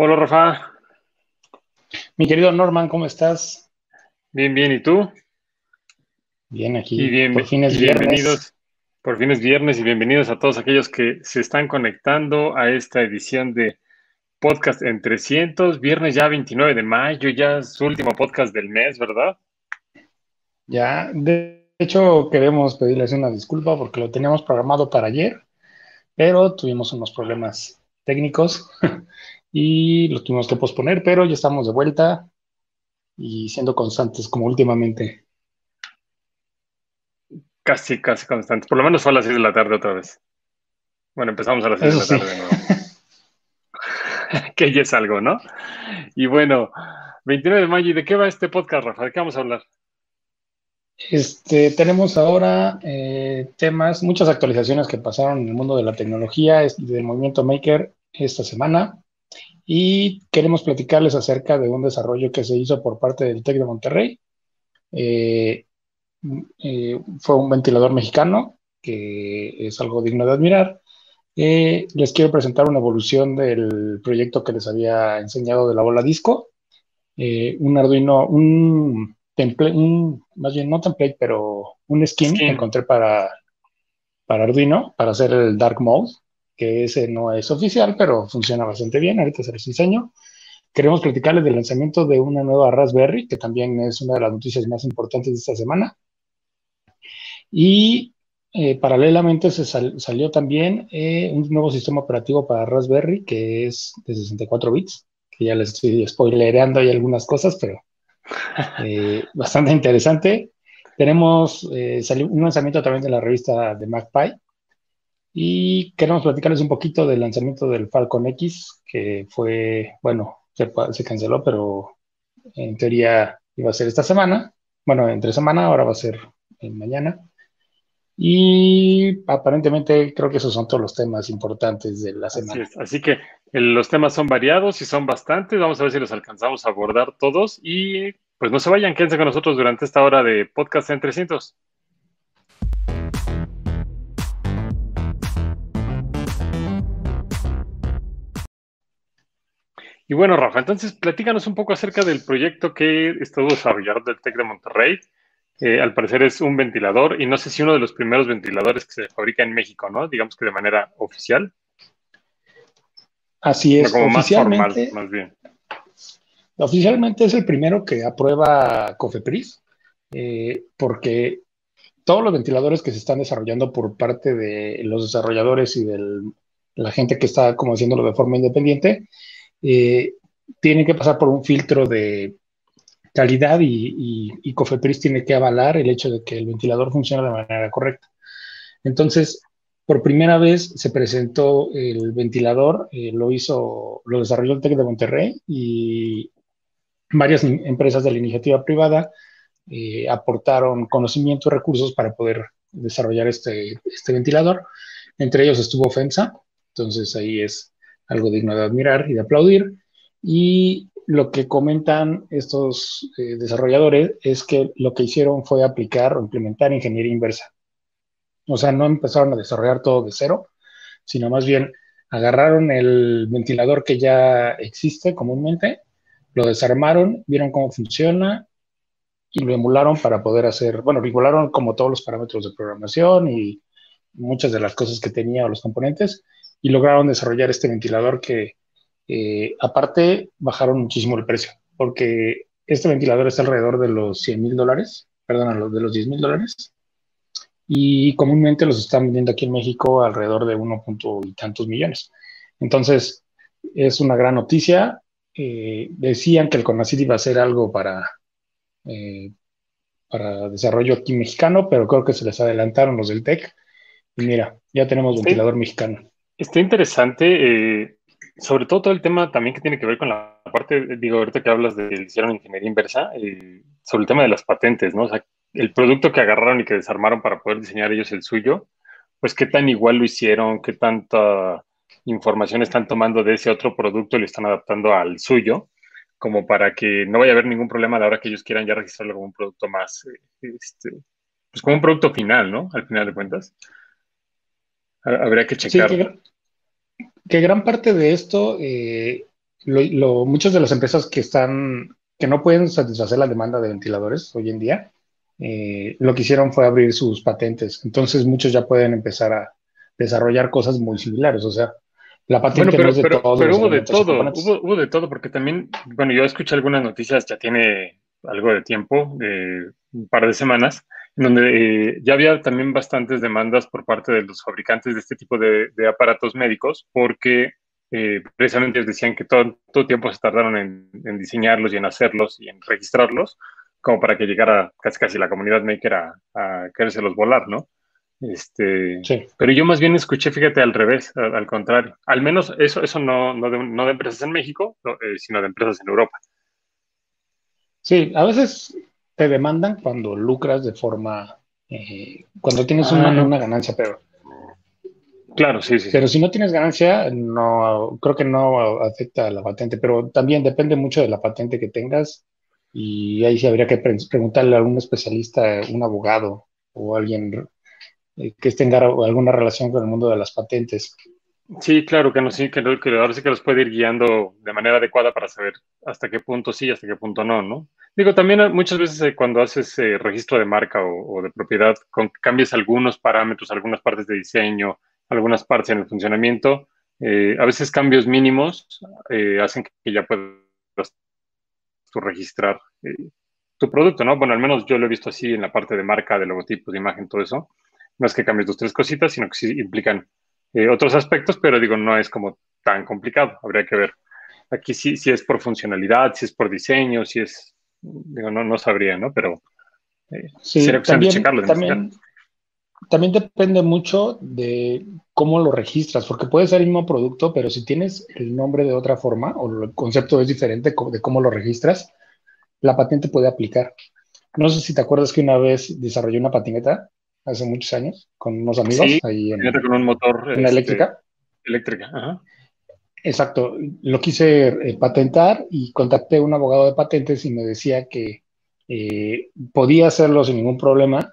Hola, Rafa. Mi querido Norman, ¿cómo estás? Bien, bien, ¿y tú? Bien, aquí. Y bien, por fin es y viernes. bienvenidos. Por fin es viernes y bienvenidos a todos aquellos que se están conectando a esta edición de Podcast en 300. Viernes ya 29 de mayo, ya es su último podcast del mes, ¿verdad? Ya, de hecho, queremos pedirles una disculpa porque lo teníamos programado para ayer, pero tuvimos unos problemas técnicos y lo tuvimos que posponer, pero ya estamos de vuelta y siendo constantes como últimamente. Casi, casi constante. Por lo menos fue a las 6 de la tarde otra vez. Bueno, empezamos a las 6 de la sí. tarde de nuevo. que ya es algo, ¿no? Y bueno, 29 de mayo, ¿y de qué va este podcast, Rafa? ¿De qué vamos a hablar? Este, tenemos ahora eh, temas, muchas actualizaciones que pasaron en el mundo de la tecnología, es- del movimiento Maker esta semana, y queremos platicarles acerca de un desarrollo que se hizo por parte del TEC de Monterrey. Eh, eh, fue un ventilador mexicano, que es algo digno de admirar. Eh, les quiero presentar una evolución del proyecto que les había enseñado de la bola disco. Eh, un Arduino, un template, un, más bien no template, pero un skin que Skin. encontré para, para Arduino, para hacer el Dark Mode, que ese no es oficial, pero funciona bastante bien. Ahorita se los enseño. Queremos platicarles del lanzamiento de una nueva Raspberry, que también es una de las noticias más importantes de esta semana. Y eh, paralelamente se sal- salió también eh, un nuevo sistema operativo para Raspberry que es de 64 bits, que ya les estoy spoilereando ahí algunas cosas, pero eh, bastante interesante. Tenemos eh, salió un lanzamiento también de la revista de MacPie y queremos platicarles un poquito del lanzamiento del Falcon X, que fue, bueno, se, se canceló, pero en teoría iba a ser esta semana. Bueno, entre semana, ahora va a ser eh, mañana. Y aparentemente creo que esos son todos los temas importantes de la Así semana. es. Así que eh, los temas son variados y son bastantes. Vamos a ver si los alcanzamos a abordar todos. Y pues no se vayan, quédense con nosotros durante esta hora de podcast en 300. Y bueno, Rafa, entonces platícanos un poco acerca del proyecto que estuvo desarrollando el TEC de Monterrey. Eh, al parecer es un ventilador y no sé si uno de los primeros ventiladores que se fabrica en México, ¿no? Digamos que de manera oficial, Así es, como más formal, oficialmente, más bien. oficialmente es el primero que aprueba COFEPRIS, eh, porque todos los ventiladores que se están desarrollando por parte de los desarrolladores y de la gente que está como haciéndolo de forma independiente, eh, tienen que pasar por un filtro de calidad y, y, COFEPRIS tiene que avalar el hecho de que el ventilador funcione de manera correcta. Entonces, por primera vez se presentó el ventilador, eh, lo hizo, lo desarrolló el TEC de Monterrey y varias empresas de la iniciativa privada eh, aportaron conocimiento y recursos para poder desarrollar este, este ventilador. Entre ellos estuvo FEMSA, entonces ahí es algo digno de admirar y de aplaudir. Y lo que comentan estos eh, desarrolladores es que lo que hicieron fue aplicar o implementar ingeniería inversa. O sea, no empezaron a desarrollar todo de cero, sino más bien agarraron el ventilador que ya existe comúnmente, lo desarmaron, vieron cómo funciona y lo emularon para poder hacer, bueno, emularon como todos los parámetros de programación y muchas de las cosas que tenía o los componentes y lograron desarrollar este ventilador que eh, aparte bajaron muchísimo el precio, porque este ventilador está alrededor de los 100 mil dólares, perdón, de los 10 mil dólares y comúnmente los están vendiendo aquí en México alrededor de uno punto y tantos millones. Entonces, es una gran noticia. Eh, decían que el CONACYT iba a hacer algo para, eh, para desarrollo aquí mexicano, pero creo que se les adelantaron los del TEC. Y mira, ya tenemos Sí. ventilador mexicano. Está interesante, eh, sobre todo todo el tema también que tiene que ver con la parte, digo, ahorita que hablas de hicieron ingeniería inversa, eh, sobre el tema de las patentes, ¿no? O sea, el producto que agarraron y que desarmaron para poder diseñar ellos el suyo, pues qué tan igual lo hicieron, qué tanta información están tomando de ese otro producto y lo están adaptando al suyo, como para que no vaya a haber ningún problema a la hora que ellos quieran ya registrarlo como un producto más, eh, este, pues como un producto final, ¿no? Al final de cuentas. Habría que Sí, checar. que, que gran parte de esto eh, muchas de las empresas que están, que no pueden satisfacer la demanda de ventiladores hoy en día, eh, lo que hicieron fue abrir sus patentes. Entonces muchos ya pueden empezar a desarrollar cosas muy similares. O sea, la patente pero, no es de pero, todo. Pero hubo de todo, hubo, hubo, de todo, porque también, bueno, yo escuché algunas noticias, ya tiene algo de tiempo, eh, un par de semanas, donde eh, ya había también bastantes demandas por parte de los fabricantes de este tipo de, de aparatos médicos, porque eh, precisamente decían que todo, todo tiempo se tardaron en, en, diseñarlos y en hacerlos y en registrarlos, como para que llegara casi casi la comunidad maker a, a querérselos volar, ¿no? Este, sí. Pero yo más bien escuché, fíjate, al revés, al, al contrario. Al menos eso, eso no, no, de, no de empresas en México, no, eh, sino de empresas en Europa. Sí, a veces te demandan cuando lucras de forma, eh, cuando tienes una, ah. una, ganancia, pero... Claro, sí, sí. Pero si no tienes ganancia, no, creo que no afecta a la patente, pero también depende mucho de la patente que tengas y ahí sí habría que preguntarle a algún especialista, un abogado o alguien eh, que tenga alguna relación con el mundo de las patentes. Sí, claro, que, no, sí, que, que ahora sí que los puede ir guiando de manera adecuada para saber hasta qué punto sí, hasta qué punto no, ¿no? Digo, también muchas veces eh, cuando haces eh, registro de marca o, de propiedad, con cambias algunos parámetros, algunas partes de diseño, algunas partes en el funcionamiento, eh, a veces cambios mínimos eh, hacen que ya puedas tú registrar eh, tu producto, ¿no? Bueno, al menos yo lo he visto así en la parte de marca, de logotipos, de imagen, todo eso. No es que cambies dos, tres cositas, sino que sí implican eh, otros aspectos, pero digo, no es como tan complicado. Habría que ver. Aquí sí, si es por funcionalidad, si es por diseño, si es, digo, no, no sabría, ¿no? Pero eh, sí, sería cuestión también, de checarlo. También, también depende mucho de cómo lo registras, porque puede ser el mismo producto, pero si tienes el nombre de otra forma o el concepto es diferente de cómo lo registras, la patente puede aplicar. No sé si te acuerdas que una vez desarrollé una patineta hace muchos años con unos amigos sí, ahí en, con un motor una este, eléctrica. Eléctrica, ajá. Exacto, lo quise eh, patentar y contacté a un abogado de patentes y me decía que eh, podía hacerlo sin ningún problema,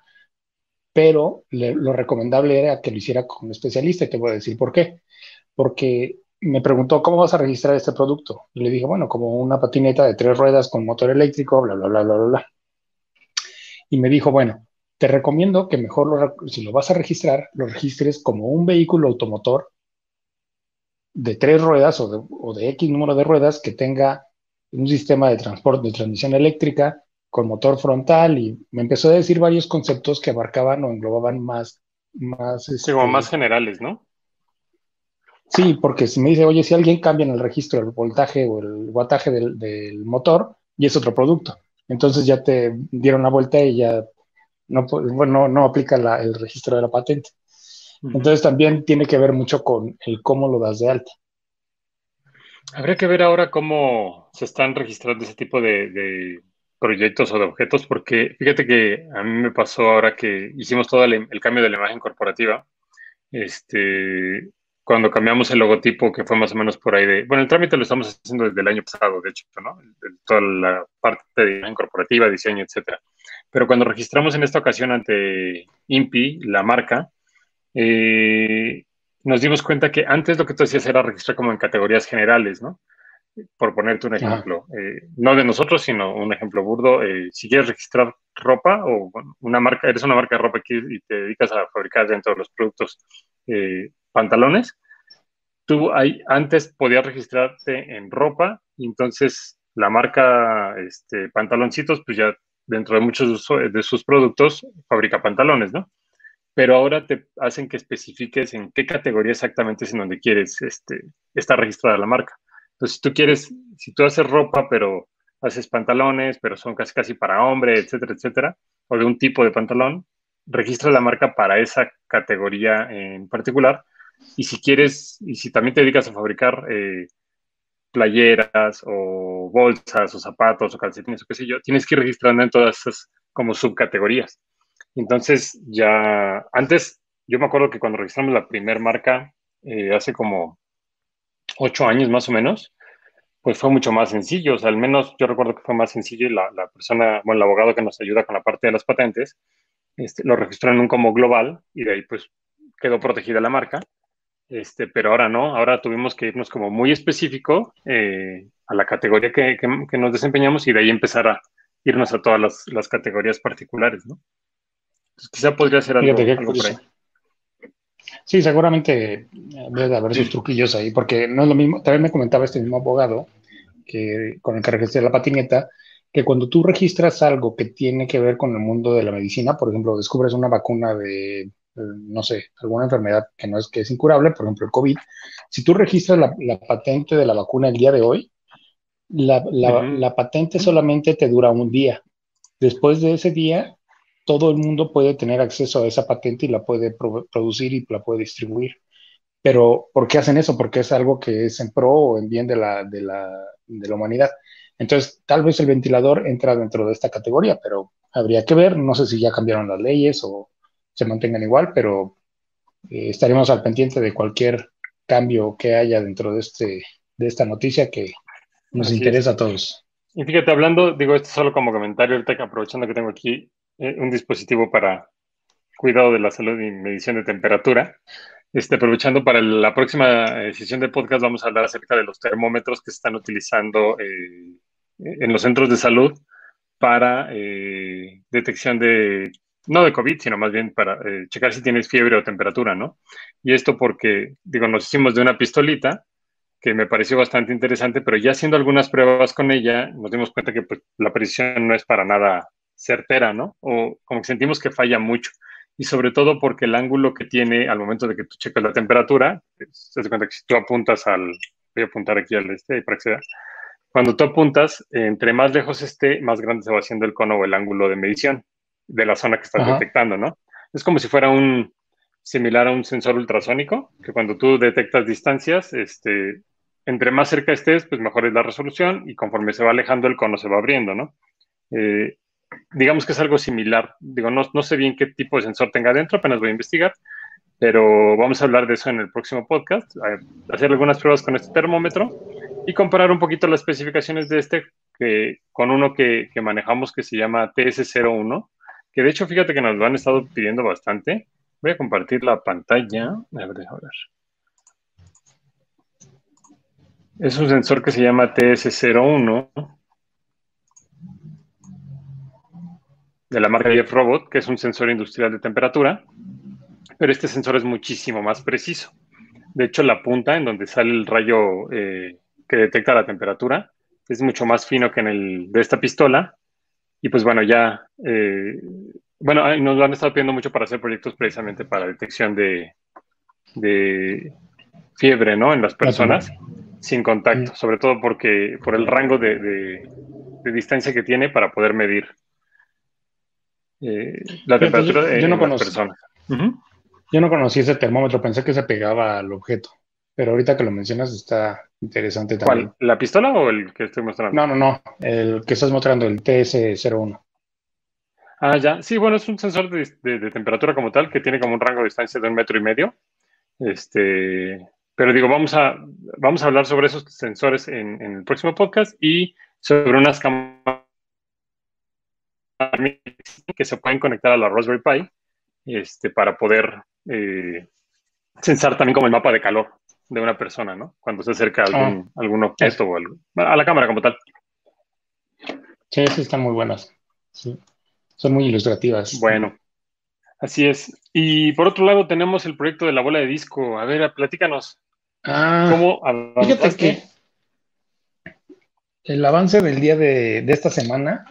pero le, lo recomendable era que lo hiciera con un especialista y te voy a decir por qué. Porque me preguntó, ¿cómo vas a registrar este producto? Y le dije, bueno, como una patineta de tres ruedas con motor eléctrico, bla, bla, bla, bla, bla, bla. Y me dijo, bueno, te recomiendo que mejor, lo, si lo vas a registrar, lo registres como un vehículo automotor de tres ruedas o de, o de X número de ruedas que tenga un sistema de transporte de transmisión eléctrica con motor frontal y me empezó a decir varios conceptos que abarcaban o englobaban más. más sí, este, como más generales, ¿no? Sí, porque si me dice, oye, si alguien cambia en el registro el voltaje o el wattaje del, del motor, y es otro producto. Entonces ya te dieron la vuelta y ya no, bueno, no aplica la, el registro de la patente. Entonces también tiene que ver mucho con el cómo lo das de alta. Habría que ver ahora cómo se están registrando ese tipo de, de proyectos o de objetos, porque fíjate que a mí me pasó ahora que hicimos todo el, el, cambio de la imagen corporativa, este, cuando cambiamos el logotipo, que fue más o menos por ahí de, bueno, el trámite lo estamos haciendo desde el año pasado, de hecho, ¿no? Toda la parte de imagen corporativa, diseño, etcétera. Pero cuando registramos en esta ocasión ante INPI, la marca, eh, nos dimos cuenta que antes lo que tú decías era registrar como en categorías generales, ¿no? Por ponerte un ejemplo, eh, no de nosotros, sino un ejemplo burdo. Eh, si quieres registrar ropa o una marca, eres una marca de ropa y te dedicas a fabricar dentro de los productos eh, pantalones, tú ahí, antes podías registrarte en ropa y entonces la marca este, pantaloncitos, pues ya dentro de muchos de sus productos fabrica pantalones, ¿no? Pero ahora te hacen que especifiques en qué categoría exactamente es en donde quieres este, estar registrada la marca. Entonces, si tú quieres, si tú haces ropa, pero haces pantalones, pero son casi casi para hombre, etcétera, etcétera, o de un tipo de pantalón, registra la marca para esa categoría en particular. Y si quieres, y si también te dedicas a fabricar eh, playeras o bolsas o zapatos o calcetines o qué sé yo, tienes que ir registrando en todas esas como subcategorías. Entonces ya, antes, yo me acuerdo que cuando registramos la primera marca, eh, hace como ocho años más o menos, pues fue mucho más sencillo. O sea, al menos yo recuerdo que fue más sencillo y la, persona, bueno, el abogado que nos ayuda con la parte de las patentes, este, lo registró en un como global y de ahí pues quedó protegida la marca este, pero ahora no, ahora tuvimos que irnos como muy específico eh, a la categoría que, nos desempeñamos y de ahí empezar a irnos a todas las, categorías particulares, ¿no? quizá podría ser algo, por ahí. Sí, seguramente debe haber sus truquillos ahí, porque no es lo mismo. También me comentaba este mismo abogado que con el que registré la patineta, que cuando tú registras algo que tiene que ver con el mundo de la medicina, por ejemplo, descubres una vacuna de, eh, no sé, alguna enfermedad que no es que es incurable, por ejemplo, el COVID, si tú registras la, patente de la vacuna el día de hoy, la, la patente solamente te dura un día. Después de ese día, todo el mundo puede tener acceso a esa patente y la puede producir y la puede distribuir. Pero, ¿por qué hacen eso? Porque es algo que es en pro o en bien de la, de la, de la humanidad. Entonces, tal vez el ventilador entra dentro de esta categoría, pero habría que ver. No sé si ya cambiaron las leyes o se mantengan igual, pero eh, estaremos al pendiente de cualquier cambio que haya dentro de, este, de esta noticia que nos interesa a todos. Y fíjate, hablando, digo esto solo como comentario, ahorita aprovechando que tengo aquí eh, un dispositivo para cuidado de la salud y medición de temperatura. Este, aprovechando para la próxima eh, sesión de podcast, vamos a hablar acerca de los termómetros que se están utilizando eh, en los centros de salud para detección de, no de COVID, sino más bien para checar si tienes fiebre o temperatura, ¿no? Y esto porque, digo, nos hicimos de una pistolita que me pareció bastante interesante, pero ya haciendo algunas pruebas con ella, nos dimos cuenta que pues, la precisión no es para nada certera, ¿no? O como que sentimos que falla mucho. Y sobre todo porque el ángulo que tiene al momento de que tú checas la temperatura, se das cuenta que si tú apuntas al, voy a apuntar aquí al este, para que sea, cuando tú apuntas, entre más lejos esté, más grande se va haciendo el cono o el ángulo de medición de la zona que estás detectando, ¿no? Es como si fuera un similar a un sensor ultrasónico, que cuando tú detectas distancias, este, entre más cerca estés, pues mejor es la resolución y conforme se va alejando el cono se va abriendo, ¿no? Eh, digamos que es algo similar. Digo, no, no sé bien qué tipo de sensor tenga dentro, apenas voy a investigar, pero vamos a hablar de eso en el próximo podcast, hacer algunas pruebas con este termómetro y comparar un poquito las especificaciones de este que, con uno que, que manejamos que se llama TS01, que de hecho fíjate que nos lo han estado pidiendo bastante. Voy a compartir la pantalla. A ver, ver. Es un sensor que se llama TS01 de la marca Jeff Robot, que es un sensor industrial de temperatura, pero este sensor es muchísimo más preciso. De hecho, la punta en donde sale el rayo eh, que detecta la temperatura es mucho más fino que en el de esta pistola. Y pues bueno, ya, eh, bueno, nos lo han estado pidiendo mucho para hacer proyectos precisamente para detección de, fiebre, ¿no? En las personas sin contacto, sobre todo porque por el rango de distancia que tiene para poder medir eh, la temperatura de yo no personas. Yo no conocí ese termómetro, pensé que se pegaba al objeto, pero ahorita que lo mencionas está interesante también. ¿Cuál? ¿La pistola o el que estoy mostrando? No, no, no, el que estás mostrando, el TS01. Ah, ya. Sí, bueno, es un sensor de, temperatura como tal que tiene como un rango de distancia de un metro y medio. Este, pero digo, vamos a, vamos a hablar sobre esos sensores en, en el próximo podcast y sobre unas cámaras que se pueden conectar a la Raspberry Pi este, para poder eh, sensar también como el mapa de calor de una persona, ¿no? Cuando se acerca a algún, ah. algún objeto o algo, a la cámara como tal. Sí, sí, están muy buenas. Son muy ilustrativas. Bueno, así es. Y por otro lado tenemos el proyecto de la bola de disco. A ver, platícanos. Ah, ¿Cómo Fíjate que el avance del día de, de esta semana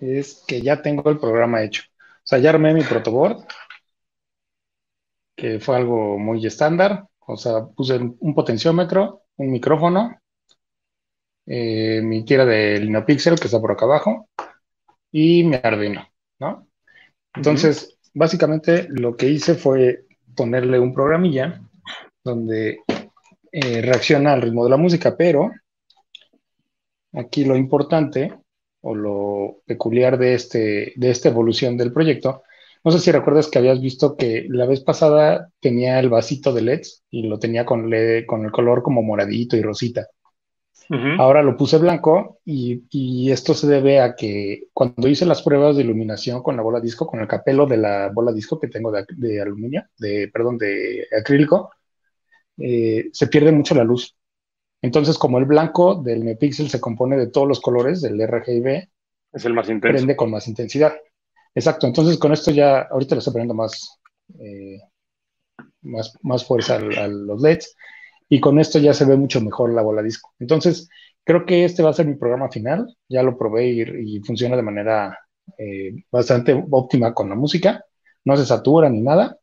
es que ya tengo el programa hecho. O sea, ya armé mi protoboard, que fue algo muy estándar. O sea, puse un potenciómetro, un micrófono, eh, mi tira de Linopixel, que está por acá abajo, y mi Arduino, ¿no? Entonces, básicamente lo que hice fue ponerle un programilla donde eh, reacciona al ritmo de la música, pero aquí lo importante o lo peculiar de, este, de esta evolución del proyecto. No sé si recuerdas que habías visto que la vez pasada tenía el vasito de LEDs y lo tenía con, LED, con el color como moradito y rosita. Ahora lo puse blanco y, esto se debe a que cuando hice las pruebas de iluminación con la bola disco, con el capelo de la bola disco que tengo de, de aluminio, de, perdón, de acrílico, eh, se pierde mucho la luz. Entonces, como el blanco del NeoPixel se compone de todos los colores del RGB, es el más intenso. Prende con más intensidad. Exacto. Entonces, con esto ya, ahorita le estoy poniendo más, eh, más, más fuerza a, los LEDs. Y con esto ya se ve mucho mejor la bola disco. Entonces, creo que este va a ser mi programa final. Ya lo probé y, funciona de manera eh, bastante óptima con la música. No se satura ni nada.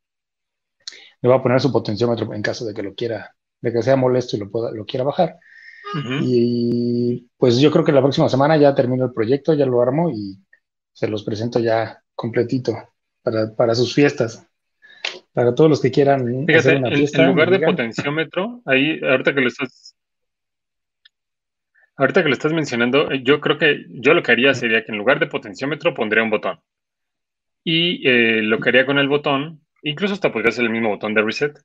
Le voy a poner su potenciómetro en caso de que lo quiera, de que sea molesto y lo, pueda, lo quiera bajar. Y pues yo creo que la próxima semana ya termino el proyecto, ya lo armo y se los presento ya completito para, sus fiestas. Para todos los que quieran hacer una fiesta. En, lugar de potenciómetro, ahí, ahorita que lo estás. Ahorita que lo estás mencionando, yo creo que yo lo que haría sería que en lugar de potenciómetro pondría un botón. Y eh, lo que haría con el botón, incluso hasta podría ser el mismo botón de reset,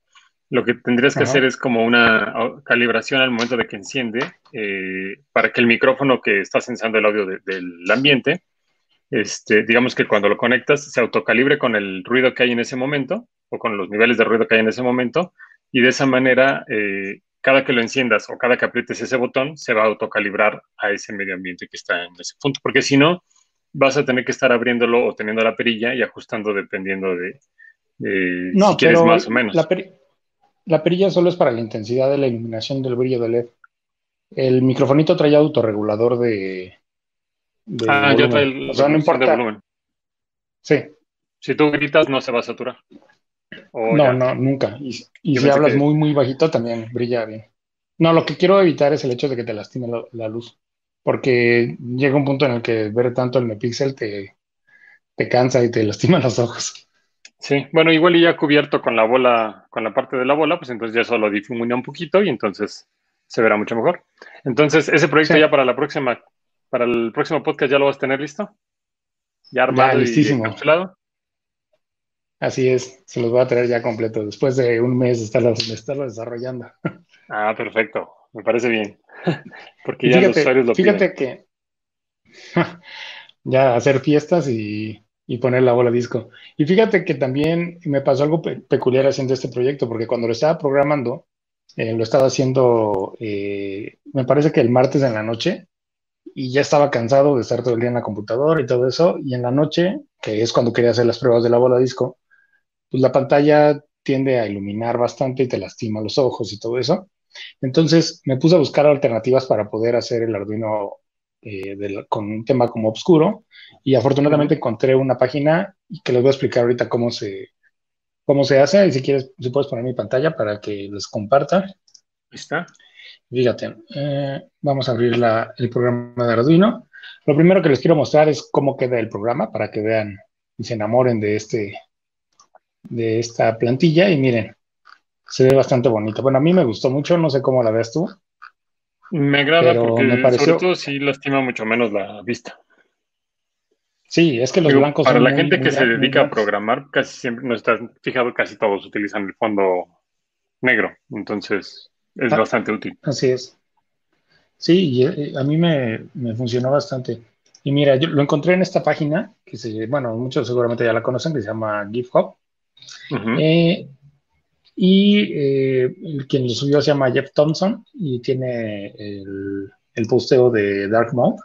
lo que tendrías que hacer es como una calibración al momento de que enciende eh, para que el micrófono que está sensando el audio del ambiente, este, digamos que cuando lo conectas se autocalibre con el ruido que hay en ese momento o con los niveles de ruido que hay en ese momento y de esa manera eh, cada que lo enciendas o cada que aprietes ese botón se va a autocalibrar a ese medio ambiente que está en ese punto, porque si no vas a tener que estar abriéndolo o teniendo la perilla y ajustando dependiendo de, no, si quieres más o menos. La, la perilla solo es para la intensidad de la iluminación del brillo del LED. El microfonito trae autorregulador de. Ah, ya trae el o sea, no importa. de volumen. Sí. Si tú gritas, no se va a saturar. no, no, nunca. Y, si hablas muy, muy bajito, también brilla bien. No, lo que quiero evitar es el hecho de que te lastime la, luz. Porque llega un punto en el que ver tanto el Nepixel te, te cansa y te lastima los ojos. Sí, bueno, igual y ya cubierto con la bola, con la parte de la bola, pues entonces ya solo difumina un poquito y entonces se verá mucho mejor. Entonces, ese proyecto ya para la próxima, para el próximo podcast ya lo vas a tener listo. Ya armado listísimo. y Así es, se los voy a tener ya completo, después de un mes de estarlo, desarrollando. Ah, perfecto, me parece bien. Porque ya los usuarios lo Fíjate que ya hacer fiestas y y poner la bola disco. Y fíjate que también me pasó algo peculiar haciendo este proyecto, porque cuando lo estaba programando, eh, lo estaba haciendo, eh, me parece que el martes en la noche, y ya estaba cansado de estar todo el día en la computadora y todo eso, y en la noche, que es cuando quería hacer las pruebas de la bola disco, pues la pantalla tiende a iluminar bastante y te lastima los ojos y todo eso. Entonces me puse a buscar alternativas para poder hacer el Arduino eh, con un tema como oscuro y afortunadamente encontré una página que les voy a explicar ahorita cómo se, cómo se hace y si quieres, si puedes poner mi pantalla para que les comparta. ¿Está? Fíjate, eh, vamos a abrir el programa de Arduino. Lo primero que les quiero mostrar es cómo queda el programa para que vean y se enamoren de este de esta plantilla y miren, se ve bastante bonito. Bueno, a mí me gustó mucho, no sé cómo la ves tú. Me agrada porque me pareció... sobre todo sí lastima mucho menos la vista. Sí, es que los blancos Para la gente que se dedica a programar, casi siempre no está fijado, casi todos utilizan el fondo negro. Entonces es ah, bastante útil. Así es. Sí, eh, a mí me, funcionó bastante. Y mira, yo lo encontré en esta página, que se, bueno, muchos seguramente ya la conocen, que se llama GitHub. Y eh, quien lo subió se llama Jeff Thompson y tiene el, el, posteo de Dark Mode.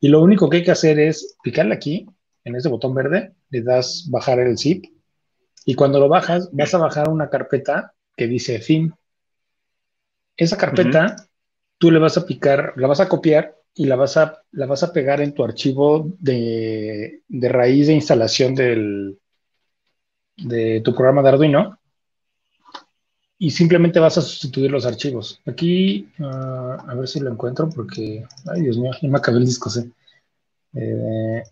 Y lo único que hay que hacer es picarle aquí, en este botón verde, le das bajar el zip. Y cuando lo bajas, vas a bajar una carpeta que dice theme. Esa carpeta, tú le vas a picar, la vas a copiar y la vas a, la vas a pegar en tu archivo de, de raíz de instalación del, de tu programa de Arduino y simplemente vas a sustituir los archivos. Aquí, ah, a ver si lo encuentro porque, ay Dios mío, ya me acabé el disco C. Eh,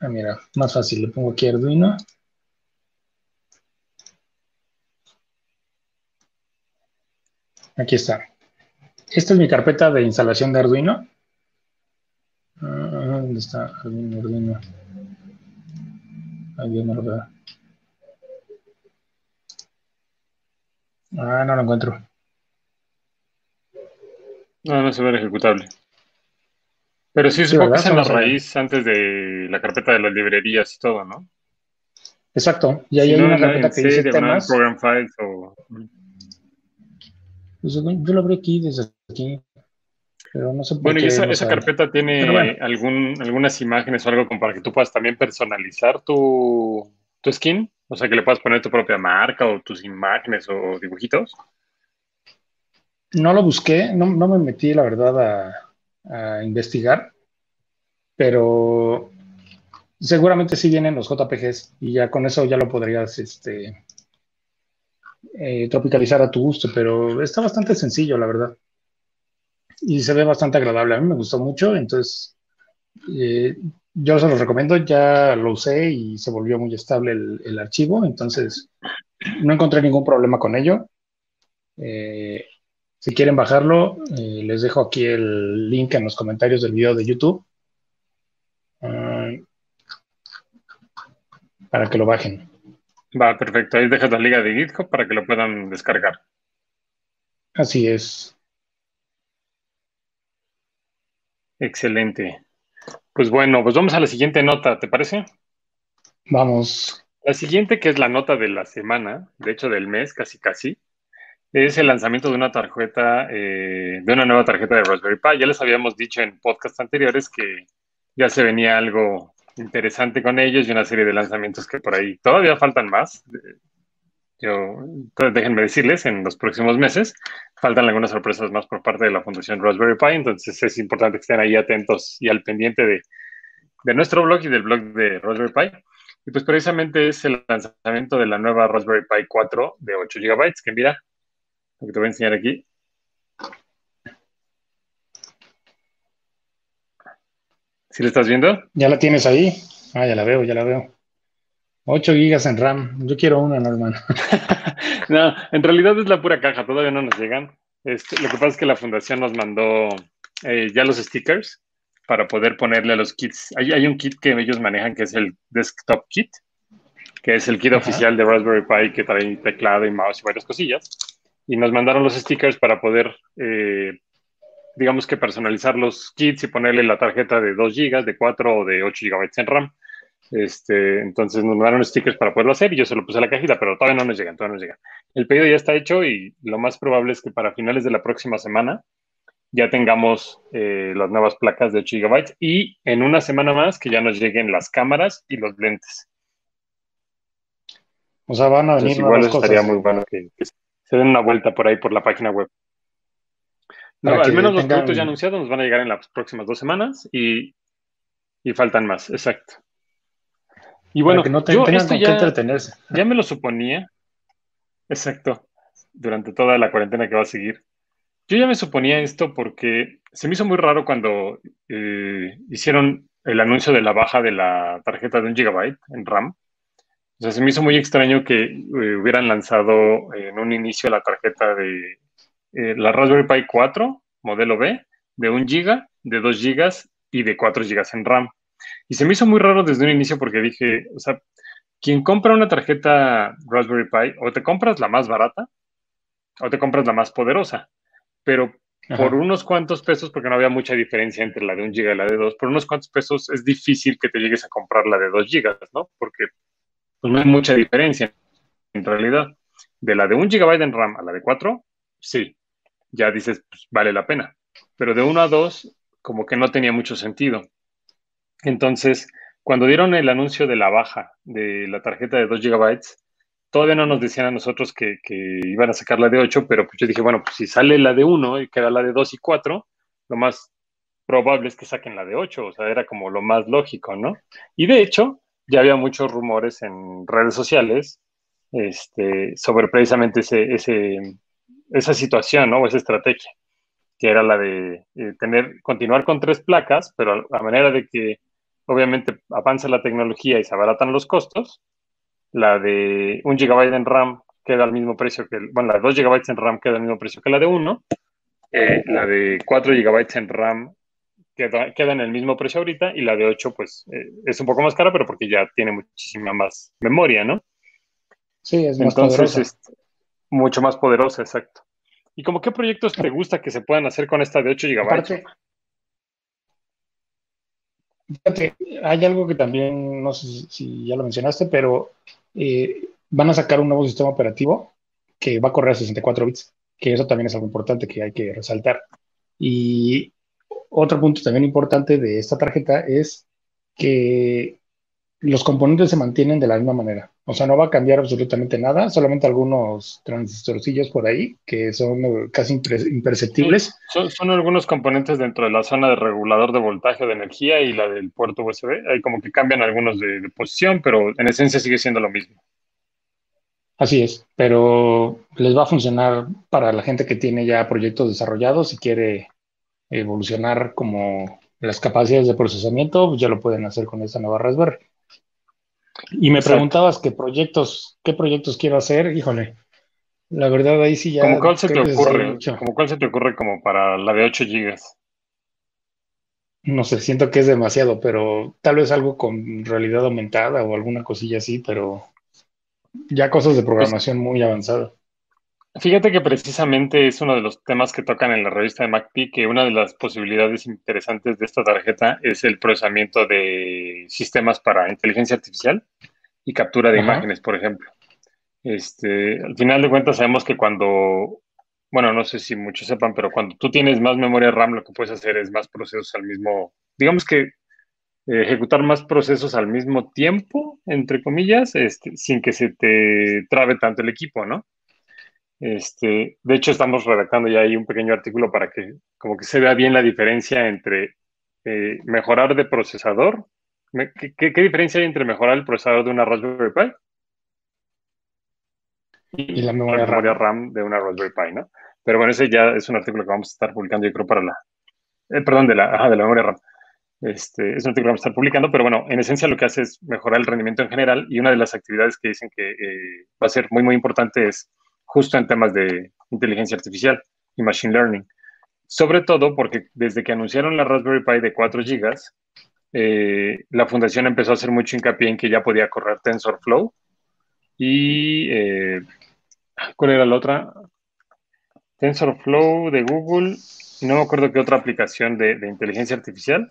ah, mira, más fácil, le pongo aquí Arduino. Aquí está. Esta es mi carpeta de instalación de Arduino. Ah, ¿Dónde está Arduino? Arduino. Ahí viene, ¿verdad? Ah, no lo encuentro. No, no se ve el ejecutable. Pero sí, supongo que es en la raíz antes de la carpeta de las librerías y todo, ¿no? Exacto. Y ahí hay una carpeta que dice temas. Program files o... Pues, yo lo abrí aquí desde aquí. Pero no sé por bueno, qué y esa, no esa carpeta tiene bueno. algún, algunas imágenes o algo como para que tú puedas también personalizar tu, tu skin. O sea, que le puedas poner tu propia marca o tus imágenes o dibujitos. No lo busqué, no, no me metí, la verdad, a, a investigar, pero seguramente sí vienen los JPGs y ya con eso ya lo podrías este, eh, tropicalizar a tu gusto, pero está bastante sencillo, la verdad. Y se ve bastante agradable. A mí me gustó mucho, entonces eh, yo se los recomiendo. Ya lo usé y se volvió muy estable el, archivo, entonces no encontré ningún problema con ello. Eh, si quieren bajarlo, les dejo aquí el link en los comentarios del video de YouTube ah, para que lo bajen. Va, perfecto. Ahí dejas la liga de GitHub para que lo puedan descargar. Así es. Excelente. Pues bueno, pues vamos a la siguiente nota, ¿te parece? Vamos. La siguiente, que es la nota de la semana, de hecho del mes, casi casi, es el lanzamiento de una tarjeta, eh, de una nueva tarjeta de Raspberry Pi. Ya les habíamos dicho en podcasts anteriores que ya se venía algo interesante con ellos y una serie de lanzamientos que por ahí todavía faltan más. Yo, entonces déjenme decirles, en los próximos meses faltan algunas sorpresas más por parte de la Fundación Raspberry Pi, entonces es importante que estén ahí atentos y al pendiente de, de nuestro blog y del blog de Raspberry Pi. Y pues precisamente es el lanzamiento de la nueva Raspberry Pi 4 de 8 GB, que mira, lo que te voy a enseñar aquí. ¿Sí lo estás viendo? ¿Ya la tienes ahí? Ah, ya la veo, ya la veo. 8 gigas en RAM. Yo quiero una, no, hermano. no, en realidad es la pura caja, todavía no nos llegan. Este, lo que pasa es que la fundación nos mandó eh, ya los stickers para poder ponerle a los kits. Hay, hay, un kit que ellos manejan que es el Desktop Kit, que es el kit Ajá. oficial de Raspberry Pi que trae teclado y mouse y varias cosillas. Y nos mandaron los stickers para poder, eh, digamos que personalizar los kits y ponerle la tarjeta de 2 GB, de 4 o de 8 GB en RAM. Este, entonces nos mandaron stickers para poderlo hacer y yo se lo puse a la cajita, pero todavía no nos llegan, todavía no nos llegan. El pedido ya está hecho y lo más probable es que para finales de la próxima semana ya tengamos eh, las nuevas placas de 8 GB y en una semana más que ya nos lleguen las cámaras y los lentes. O sea, van a venir Entonces, igual estaría cosas. muy bueno que, que, se den una vuelta por ahí por la página web. No, al menos los productos ya anunciados nos van a llegar en las próximas dos semanas y, y faltan más, exacto. Y bueno, que no te, yo tengan esto con ya, qué entretenerse. ya me lo suponía. Exacto. Durante toda la cuarentena que va a seguir. Yo ya me suponía esto porque se me hizo muy raro cuando eh, hicieron el anuncio de la baja de la tarjeta de un gigabyte en RAM. O sea, se me hizo muy extraño que eh, hubieran lanzado en un inicio la tarjeta de eh, la Raspberry Pi 4, modelo B, de 1 giga, de 2 gigas y de 4 gigas en RAM. Y se me hizo muy raro desde un inicio porque dije, o sea, quien compra una tarjeta Raspberry Pi, o te compras la más barata, o te compras la más poderosa. Pero Ajá. por unos cuantos pesos, porque no había mucha diferencia entre la de 1 giga y la de 2, por unos cuantos pesos es difícil que te llegues a comprar la de 2 gigas, ¿no? Porque pues, no hay mucha diferencia en realidad. De la de 1 gigabyte en RAM a la de 4, sí, ya dices, pues, vale la pena. Pero de 1 a 2, como que no tenía mucho sentido. Entonces, cuando dieron el anuncio de la baja de la tarjeta de 2 GB, todavía no nos decían a nosotros que, iban a sacar la de 8, pero pues yo dije, bueno, pues si sale la de 1 y queda la de 2 y 4, lo más probable es que saquen la de 8, o sea, era como lo más lógico, ¿no? Y de hecho, ya había muchos rumores en redes sociales este, sobre precisamente ese, esa situación, ¿no? O esa estrategia, que era la de eh, tener, continuar con tres placas, pero a manera de que obviamente avanza la tecnología y se abaratan los costos, la de un gigabyte en RAM queda al mismo precio que, bueno, la de 2 gigabytes en RAM queda al mismo precio que la de 1, eh, la de 4 gigabytes en RAM queda, queda, en el mismo precio ahorita y la de 8 pues eh, es un poco más cara, pero porque ya tiene muchísima más memoria, ¿no? Sí, es más Entonces, poderosa. Mucho más poderosa, exacto. ¿Y como qué proyectos te gusta que se puedan hacer con esta de 8 gigabytes? Aparte, Fíjate, hay algo que también, no sé si, si ya lo mencionaste, pero eh, van a sacar un nuevo sistema operativo que va a correr a 64 bits. que eso también es algo importante que hay que resaltar. Y otro punto también importante de esta tarjeta es que los componentes se mantienen de la misma manera. O sea, no va a cambiar absolutamente nada, solamente algunos transistorcillos por ahí que son casi imperceptibles. son, algunos componentes dentro de la zona de regulador de voltaje de energía y la del puerto USB. Hay como que cambian algunos de, posición, pero en esencia sigue siendo lo mismo. Así es, pero les va a funcionar para la gente que tiene ya proyectos desarrollados y quiere evolucionar como las capacidades de procesamiento, pues ya lo pueden hacer con esta nueva Raspberry. Y me preguntabas qué proyectos, qué proyectos quiero hacer, híjole. La verdad ahí sí ya. ¿Cómo cuál se te ocurre? ¿Cómo cuál se te ocurre como para la de 8 gigas? No sé, siento que es demasiado, pero tal vez algo con realidad aumentada o alguna cosilla así, pero ya cosas de programación muy avanzadas. Fíjate que precisamente es uno de los temas que tocan en la revista de MacPi, que una de las posibilidades interesantes de esta tarjeta es el procesamiento de sistemas para inteligencia artificial y captura de imágenes, por ejemplo. Este, al final de cuentas sabemos que cuando, bueno, no sé si muchos sepan, pero cuando tú tienes más memoria RAM, lo que puedes hacer es más procesos al mismo, digamos que eh, ejecutar más procesos al mismo tiempo, entre comillas, este, sin que se te trabe tanto el equipo, ¿no? Este, de hecho, estamos redactando ya ahí un pequeño artículo para que como que se vea bien la diferencia entre eh, mejorar de procesador. ¿Qué, diferencia hay entre mejorar el procesador de una Raspberry Pi y, la memoria, RAM. de una Raspberry Pi, ¿no? Pero bueno, ese ya es un artículo que vamos a estar publicando, yo creo, para la... Eh, perdón, de la, de la memoria RAM. Este, es un artículo que vamos a estar publicando, pero bueno, en esencia lo que hace es mejorar el rendimiento en general y una de las actividades que dicen que eh, va a ser muy, muy importante es justo en temas de inteligencia artificial y machine learning. Sobre todo porque desde que anunciaron la Raspberry Pi de 4 GB, eh, la fundación empezó a hacer mucho hincapié en que ya podía correr TensorFlow. Y, eh, ¿cuál era la otra? TensorFlow de Google, no me acuerdo qué otra aplicación de, inteligencia artificial,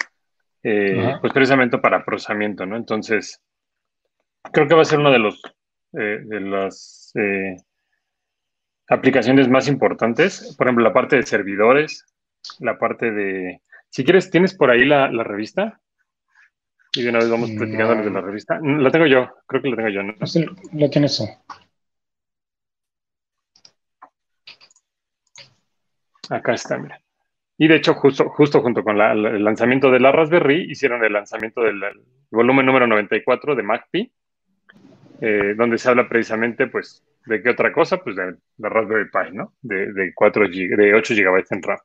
eh, pues precisamente para procesamiento, ¿no? Entonces, creo que va a ser uno de los, de las aplicaciones más importantes, por ejemplo, la parte de servidores, la parte de... Si quieres, ¿tienes por ahí la, revista? Y de una vez vamos platicando de la revista. La tengo yo, creo que la tengo yo. ¿no? La tienes tú. Acá está, mira. Y de hecho, justo, justo junto con el lanzamiento de la Raspberry, hicieron el lanzamiento del volumen número 94 de MacPi, eh, donde se habla precisamente, pues, ¿De qué otra cosa? Pues de Raspberry Pi, ¿no? De, de, 4 de 8 GB en RAM.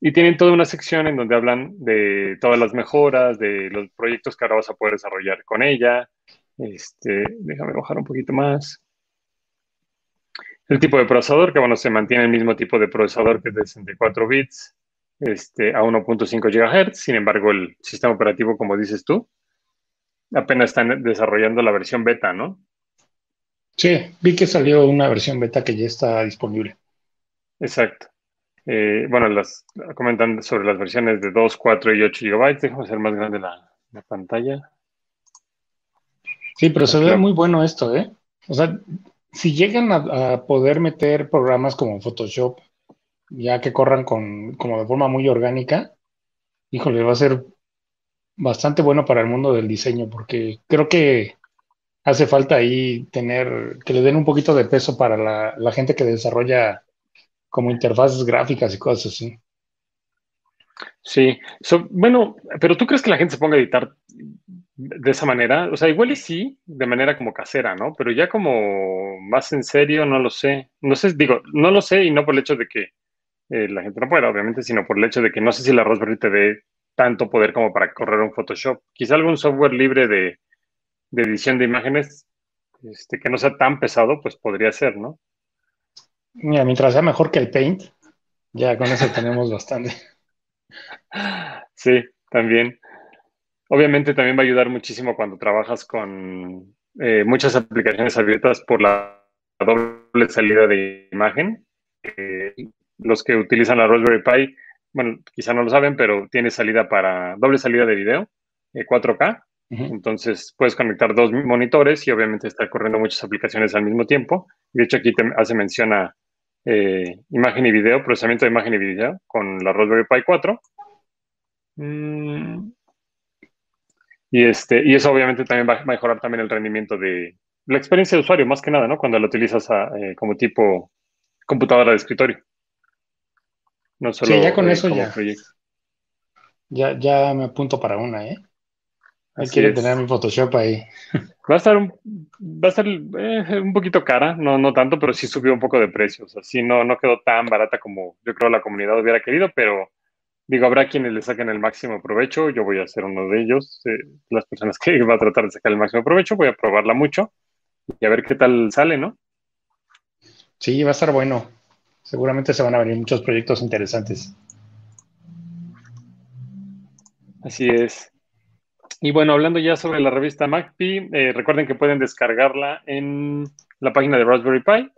Y tienen toda una sección en donde hablan de todas las mejoras, de los proyectos que ahora vas a poder desarrollar con ella. Este, déjame bajar un poquito más. El tipo de procesador, que bueno, se mantiene el mismo tipo de procesador que es de 64 bits este, a 1.5 GHz. Sin embargo, el sistema operativo, como dices tú, apenas están desarrollando la versión beta, ¿no? Sí, vi que salió una versión beta que ya está disponible. Exacto. Eh, bueno, las comentan sobre las versiones de 2, 4 y 8 GB. Déjame hacer más grande la, pantalla. Sí, pero se ve muy bueno esto, ¿eh? O sea, si llegan a, poder meter programas como Photoshop, ya que corran con, como de forma muy orgánica, híjole, va a ser bastante bueno para el mundo del diseño, porque creo que hace falta ahí tener, que le den un poquito de peso para la, gente que desarrolla como interfaces gráficas y cosas así. Sí, bueno, pero ¿tú crees que la gente se ponga a editar de esa manera? O sea, igual y sí, de manera como casera, ¿no? Pero ya como más en serio, no lo sé. No sé, digo, no lo sé y no por el hecho de que eh, la gente no pueda, obviamente, sino por el hecho de que no sé si la Raspberry te dé tanto poder como para correr un Photoshop. Quizá algún software libre de, de edición de imágenes este, que no sea tan pesado, pues podría ser, ¿no? Mira, mientras sea mejor que el Paint, ya con eso tenemos bastante. Sí, también. Obviamente también va a ayudar muchísimo cuando trabajas con eh, muchas aplicaciones abiertas por la doble salida de imagen. los que utilizan la Raspberry Pi, bueno, quizá no lo saben, pero tiene salida para doble salida de video, 4K, eh, entonces puedes conectar dos monitores y obviamente estar corriendo muchas aplicaciones al mismo tiempo. De hecho, aquí te hace mención a, eh, imagen y video, procesamiento de imagen y video con la Raspberry Pi 4. Mm. Y, este, y eso obviamente también va a mejorar también el rendimiento de la experiencia de usuario, más que nada, ¿no? Cuando lo utilizas eh, como tipo computadora de escritorio. No solo sí, ya con eso ya. ya. Ya me apunto para una, ¿eh? Quiere tener mi Photoshop ahí. Va a estar un, va a estar eh, un poquito cara, no, no tanto, pero sí subió un poco de precios. Así no, no quedó tan barata como yo creo la comunidad hubiera querido, pero digo, habrá quienes le saquen el máximo provecho. Yo voy a ser uno de ellos. Eh, las personas que va a tratar de sacar el máximo provecho, voy a probarla mucho y a ver qué tal sale, ¿no? Sí, va a estar bueno. Seguramente se van a venir muchos proyectos interesantes. Así es. Y bueno, hablando ya sobre la revista MacPi, eh, recuerden que pueden descargarla en la página de Raspberry Pi,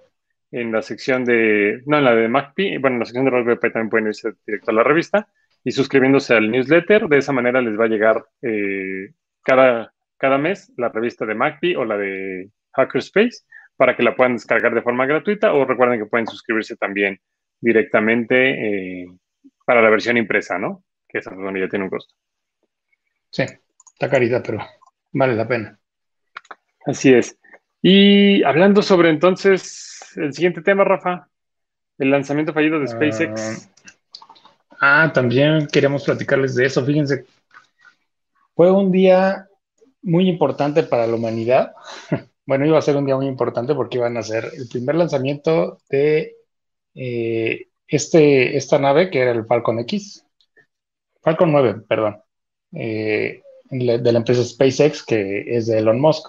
en la sección de, no, en la de MacPi, bueno, en la sección de Raspberry Pi también pueden irse directo a la revista y suscribiéndose al newsletter. De esa manera les va a llegar eh, cada, cada mes la revista de MacPi o la de Hackerspace para que la puedan descargar de forma gratuita o recuerden que pueden suscribirse también directamente eh, para la versión impresa, ¿no? Que esa también ya tiene un costo. Sí. Está carita, pero vale la pena. Así es. Y hablando sobre entonces el siguiente tema, Rafa, el lanzamiento fallido de SpaceX. Ah, ah, también queremos platicarles de eso. Fíjense, fue un día muy importante para la humanidad. Bueno, iba a ser un día muy importante porque iban a ser el primer lanzamiento de eh, este, esta nave que era el Falcon X. Falcon 9, perdón. Eh, de la empresa SpaceX, que es de Elon Musk.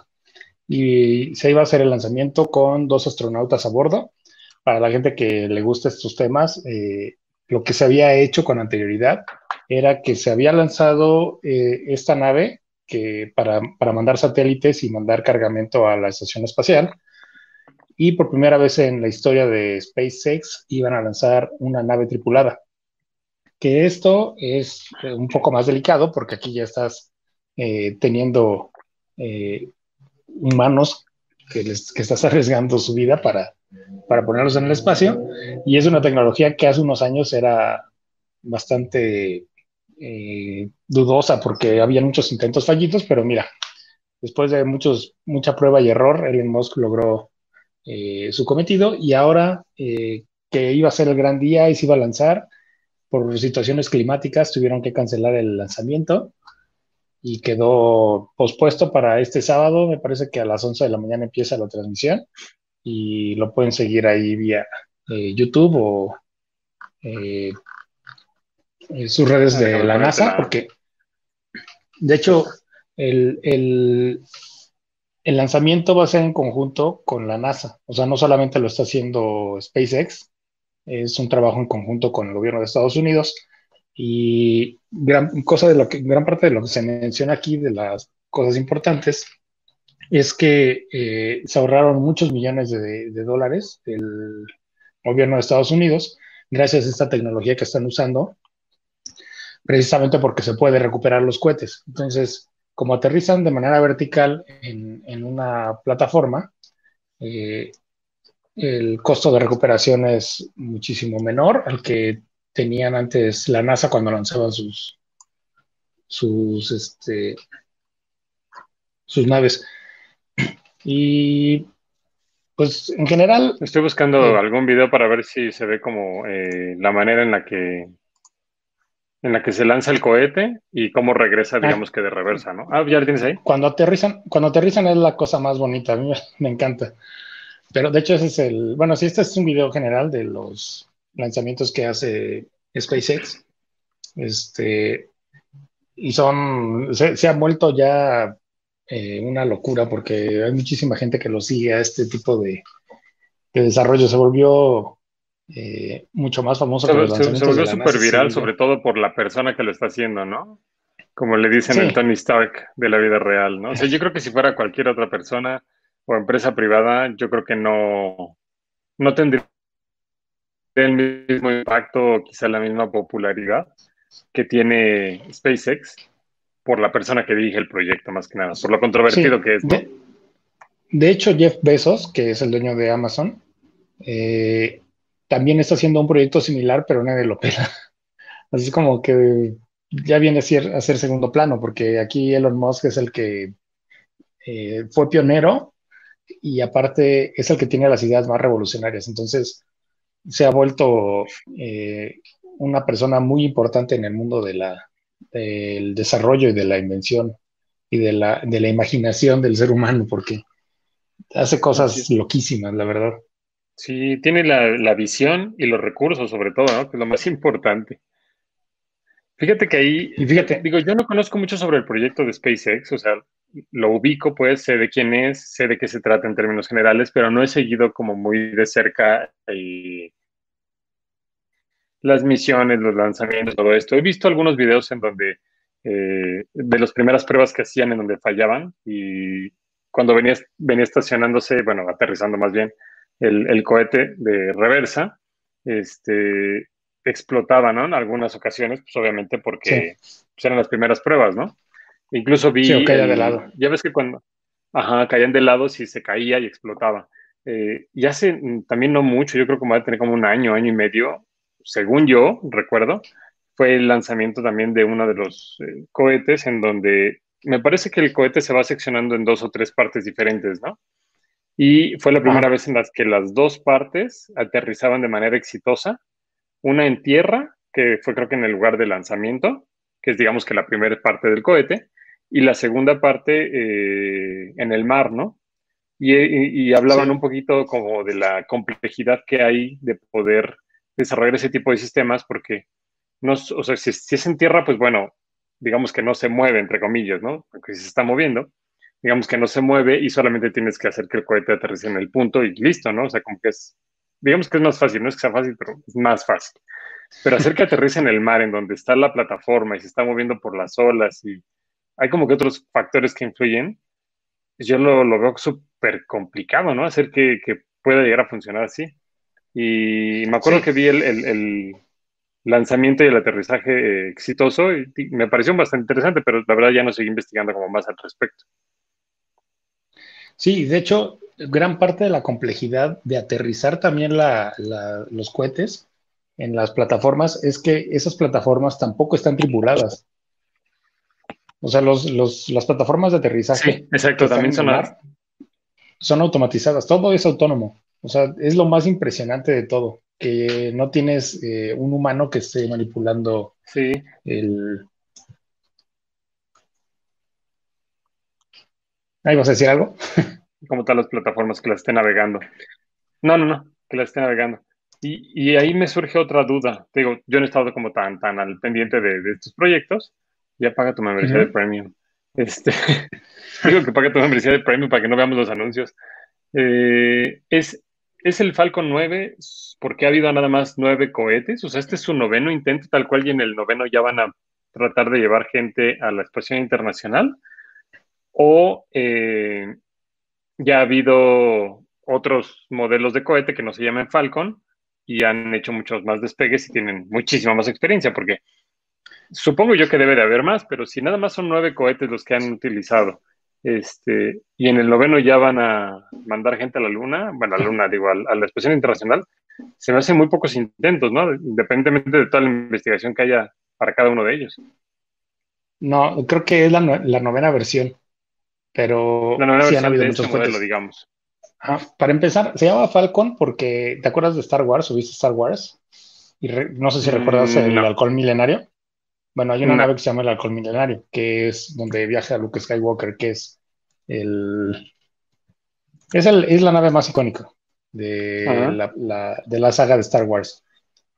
Y se iba a hacer el lanzamiento con dos astronautas a bordo. Para la gente que le gusta estos temas, eh, lo que se había hecho con anterioridad era que se había lanzado eh, esta nave que para, para, mandar satélites y mandar cargamento a la estación espacial. Y por primera vez en la historia de SpaceX iban a lanzar una nave tripulada. Que esto es un poco más delicado porque aquí ya estás eh, teniendo eh, humanos que, les, que estás arriesgando su vida para, para ponerlos en el espacio. Y es una tecnología que hace unos años era bastante eh, dudosa porque había muchos intentos fallidos, pero mira, después de muchos, mucha prueba y error, Elon Musk logró su cometido y ahora que iba a ser el gran día y se iba a lanzar, por situaciones climáticas tuvieron que cancelar el lanzamiento y quedó pospuesto para este sábado. Me parece que a las 11 de la mañana empieza la transmisión y lo pueden seguir ahí vía eh, YouTube o eh, sus redes de la NASA, porque de hecho el, el, el, lanzamiento va a ser en conjunto con la NASA. O sea, no solamente lo está haciendo SpaceX, es un trabajo en conjunto con el gobierno de Estados Unidos y gran, cosa de lo que, gran parte de lo que se menciona aquí, de las cosas importantes, es que eh, se ahorraron muchos millones de, dólares del gobierno de Estados Unidos gracias a esta tecnología que están usando, precisamente porque se puede recuperar los cohetes. Entonces, como aterrizan de manera vertical en, una plataforma, eh, el costo de recuperación es muchísimo menor al que tenían antes la NASA cuando lanzaban sus, sus, este, sus naves. Y pues en general... Estoy buscando eh, algún video para ver si se ve como eh, la manera en la que en la que se lanza el cohete y cómo regresa, ah. digamos que de reversa, ¿no? Ah, ya lo tienes ahí. Cuando aterrizan, cuando aterrizan es la cosa más bonita, a mí me encanta. Pero de hecho ese es el, bueno, si este es un video general de los lanzamientos que hace SpaceX. Este, y son, se, ha vuelto ya eh, una locura porque hay muchísima gente que lo sigue a este tipo de, desarrollo. Se volvió eh, mucho más famoso. Se, volvió súper viral, sobre todo por la persona que lo está haciendo, ¿no? Como le dicen el Tony Stark de la vida real, ¿no? O sea, yo creo que si fuera cualquier otra persona o empresa privada, yo creo que no, no tendría el mismo impacto, quizá la misma popularidad que tiene SpaceX por la persona que dirige el proyecto, más que nada, por lo controvertido que es. De, hecho, Jeff Bezos, que es el dueño de Amazon, eh, también está haciendo un proyecto similar, pero nadie lo pela. Así como que ya viene a ser, a ser segundo plano, porque aquí Elon Musk es el que eh, fue pionero y aparte es el que tiene las ideas más revolucionarias. Entonces, se ha vuelto eh, una persona muy importante en el mundo de la, del desarrollo y de la invención y de la, de la imaginación del ser humano, porque hace cosas loquísimas, la verdad. Sí, tiene la, visión y los recursos, sobre todo, ¿no? Que es lo más importante. Fíjate que ahí, y fíjate, digo, yo no conozco mucho sobre el proyecto de SpaceX, o sea, lo ubico, pues, sé de quién es, sé de qué se trata en términos generales, pero no he seguido como muy de cerca y las misiones, los lanzamientos, todo esto. He visto algunos videos en donde, eh, de las primeras pruebas que hacían en donde fallaban y cuando venía, venía estacionándose, bueno, aterrizando más bien, el, el cohete de reversa, este, explotaba, ¿no? En algunas ocasiones, pues obviamente porque pues, eran las primeras pruebas, ¿no? Incluso vi... Sí, caía de lado. Ya ves que cuando... Ajá, caían de lado, si se caía y explotaba. Eh, y hace también no mucho, yo creo que va a tener como un año, año y medio, según yo recuerdo, fue el lanzamiento también de uno de los eh, cohetes en donde me parece que el cohete se va seccionando en dos o tres partes diferentes, ¿no? Y fue la primera vez en las que las dos partes aterrizaban de manera exitosa, una en tierra, que fue creo que en el lugar de lanzamiento, que es digamos que la primera parte del cohete, y la segunda parte eh, en el mar, ¿no? Y, hablaban un poquito como de la complejidad que hay de poder desarrollar ese tipo de sistemas porque, no, o sea, si, es en tierra, pues bueno, digamos que no se mueve, entre comillas, ¿no? Porque si se está moviendo, digamos que no se mueve y solamente tienes que hacer que el cohete aterrice en el punto y listo, ¿no? O sea, como que es, digamos que es más fácil, no es que sea fácil, pero es más fácil. Pero hacer que aterrice en el mar, en donde está la plataforma y se está moviendo por las olas y hay como que otros factores que influyen, yo lo, lo veo súper complicado, ¿no? Hacer que, que pueda llegar a funcionar así. Y me acuerdo que vi el, lanzamiento y el aterrizaje eh, exitoso y, me pareció bastante interesante, pero la verdad ya no seguí investigando como más al respecto. Sí, de hecho, gran parte de la complejidad de aterrizar también los cohetes en las plataformas es que esas plataformas tampoco están tripuladas. O sea, los, las plataformas de aterrizaje. Sí, exacto, también son, son automatizadas, todo es autónomo. O sea, es lo más impresionante de todo, que no tienes eh, un humano que esté manipulando sí. el... ¿Ahí vas a decir algo? Como tal las plataformas que las esté navegando. No, no, no, que las esté navegando. Y, ahí me surge otra duda. Te digo, yo no he estado como tan, tan al pendiente de, estos proyectos. Ya paga tu membresía de premium. Este, digo que paga tu membresía de premium para que no veamos los anuncios. Eh, es, es el Falcon 9 porque ha habido nada más nueve cohetes. O sea, este es su noveno intento, tal cual, y en el noveno ya van a tratar de llevar gente a la exposición internacional. O eh, ya ha habido otros modelos de cohete que no se llaman Falcon y han hecho muchos más despegues y tienen muchísima más experiencia, porque supongo yo que debe de haber más, pero si nada más son nueve cohetes los que han utilizado este, y en el noveno ya van a mandar gente a la luna, bueno, a la luna, digo, a, la exposición internacional, se me hacen muy pocos intentos, ¿no? Independientemente de toda la investigación que haya para cada uno de ellos. No, creo que es la, novena versión, pero la novena sí versión han habido de muchos modelo, digamos. para empezar, se llama Falcon porque, ¿te acuerdas de Star Wars? ¿O viste Star Wars? Y no sé si recuerdas mm, el alcohol milenario. Bueno, hay una nave que se llama el Alcohol Milenario, que es donde viaja Luke Skywalker, que es el. Es, el, es la nave más icónica de, la, de la saga de Star Wars.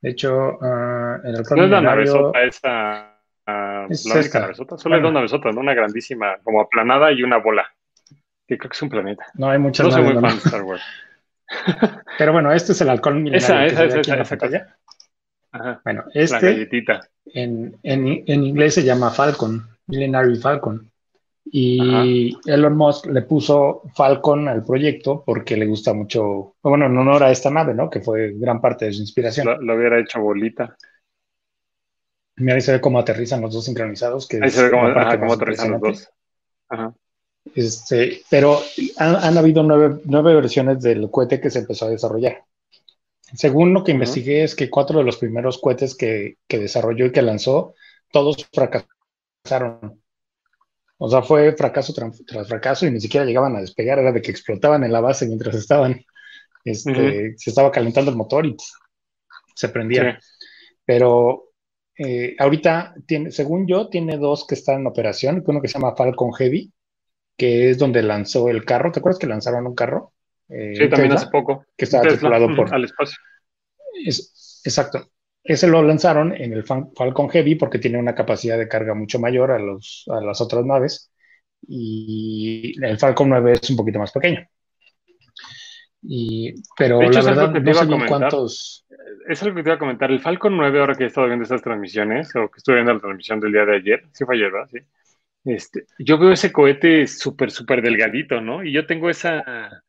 De hecho, uh, el Alcohol no es la navezota esa. Uh, es la única navezota. Solo hay dos navesotas, una grandísima, como aplanada y una bola. Que creo que es un planeta. No hay muchas no soy muy fan de Star Wars. Pero bueno, este es el Alcohol Milenario. Esa, esa, esa, esa, esa. Bueno, este en, en, inglés se llama Falcon, Millenary Falcon. Y Elon Musk le puso Falcon al proyecto porque le gusta mucho, bueno, en honor a esta nave, ¿no? Que fue gran parte de su inspiración. Lo, hubiera hecho bolita. Mira, ahí se ve cómo aterrizan los dos sincronizados. Que ahí se ve cómo, aterrizan los dos. Este, pero han, han habido nueve, nueve versiones del cohete que se empezó a desarrollar. Según lo que investigué, es que cuatro de los primeros cohetes que, que desarrolló y que lanzó, todos fracasaron. O sea, fue fracaso tras, fracaso y ni siquiera llegaban a despegar, era de que explotaban en la base mientras estaban, este, se estaba calentando el motor y se prendía. Pero eh, ahorita, tiene, según yo, tiene dos que están en operación, uno que se llama Falcon Heavy, que es donde lanzó el carro. ¿Te acuerdas que lanzaron un carro? Eh, sí, también hace poco. Que estaba tripulado por... Al espacio. exacto. Ese lo lanzaron en el Falcon Heavy porque tiene una capacidad de carga mucho mayor a, los, a las otras naves y el Falcon 9 es un poquito más pequeño. Y, pero la verdad, no sé cuántos. Es algo que te iba a comentar. El Falcon 9, ahora que he estado viendo estas transmisiones, o que estuve viendo la transmisión del día de ayer, sí fue ayer, ¿verdad? Sí. Este, yo veo ese cohete súper, súper delgadito, ¿no? Y yo tengo esa,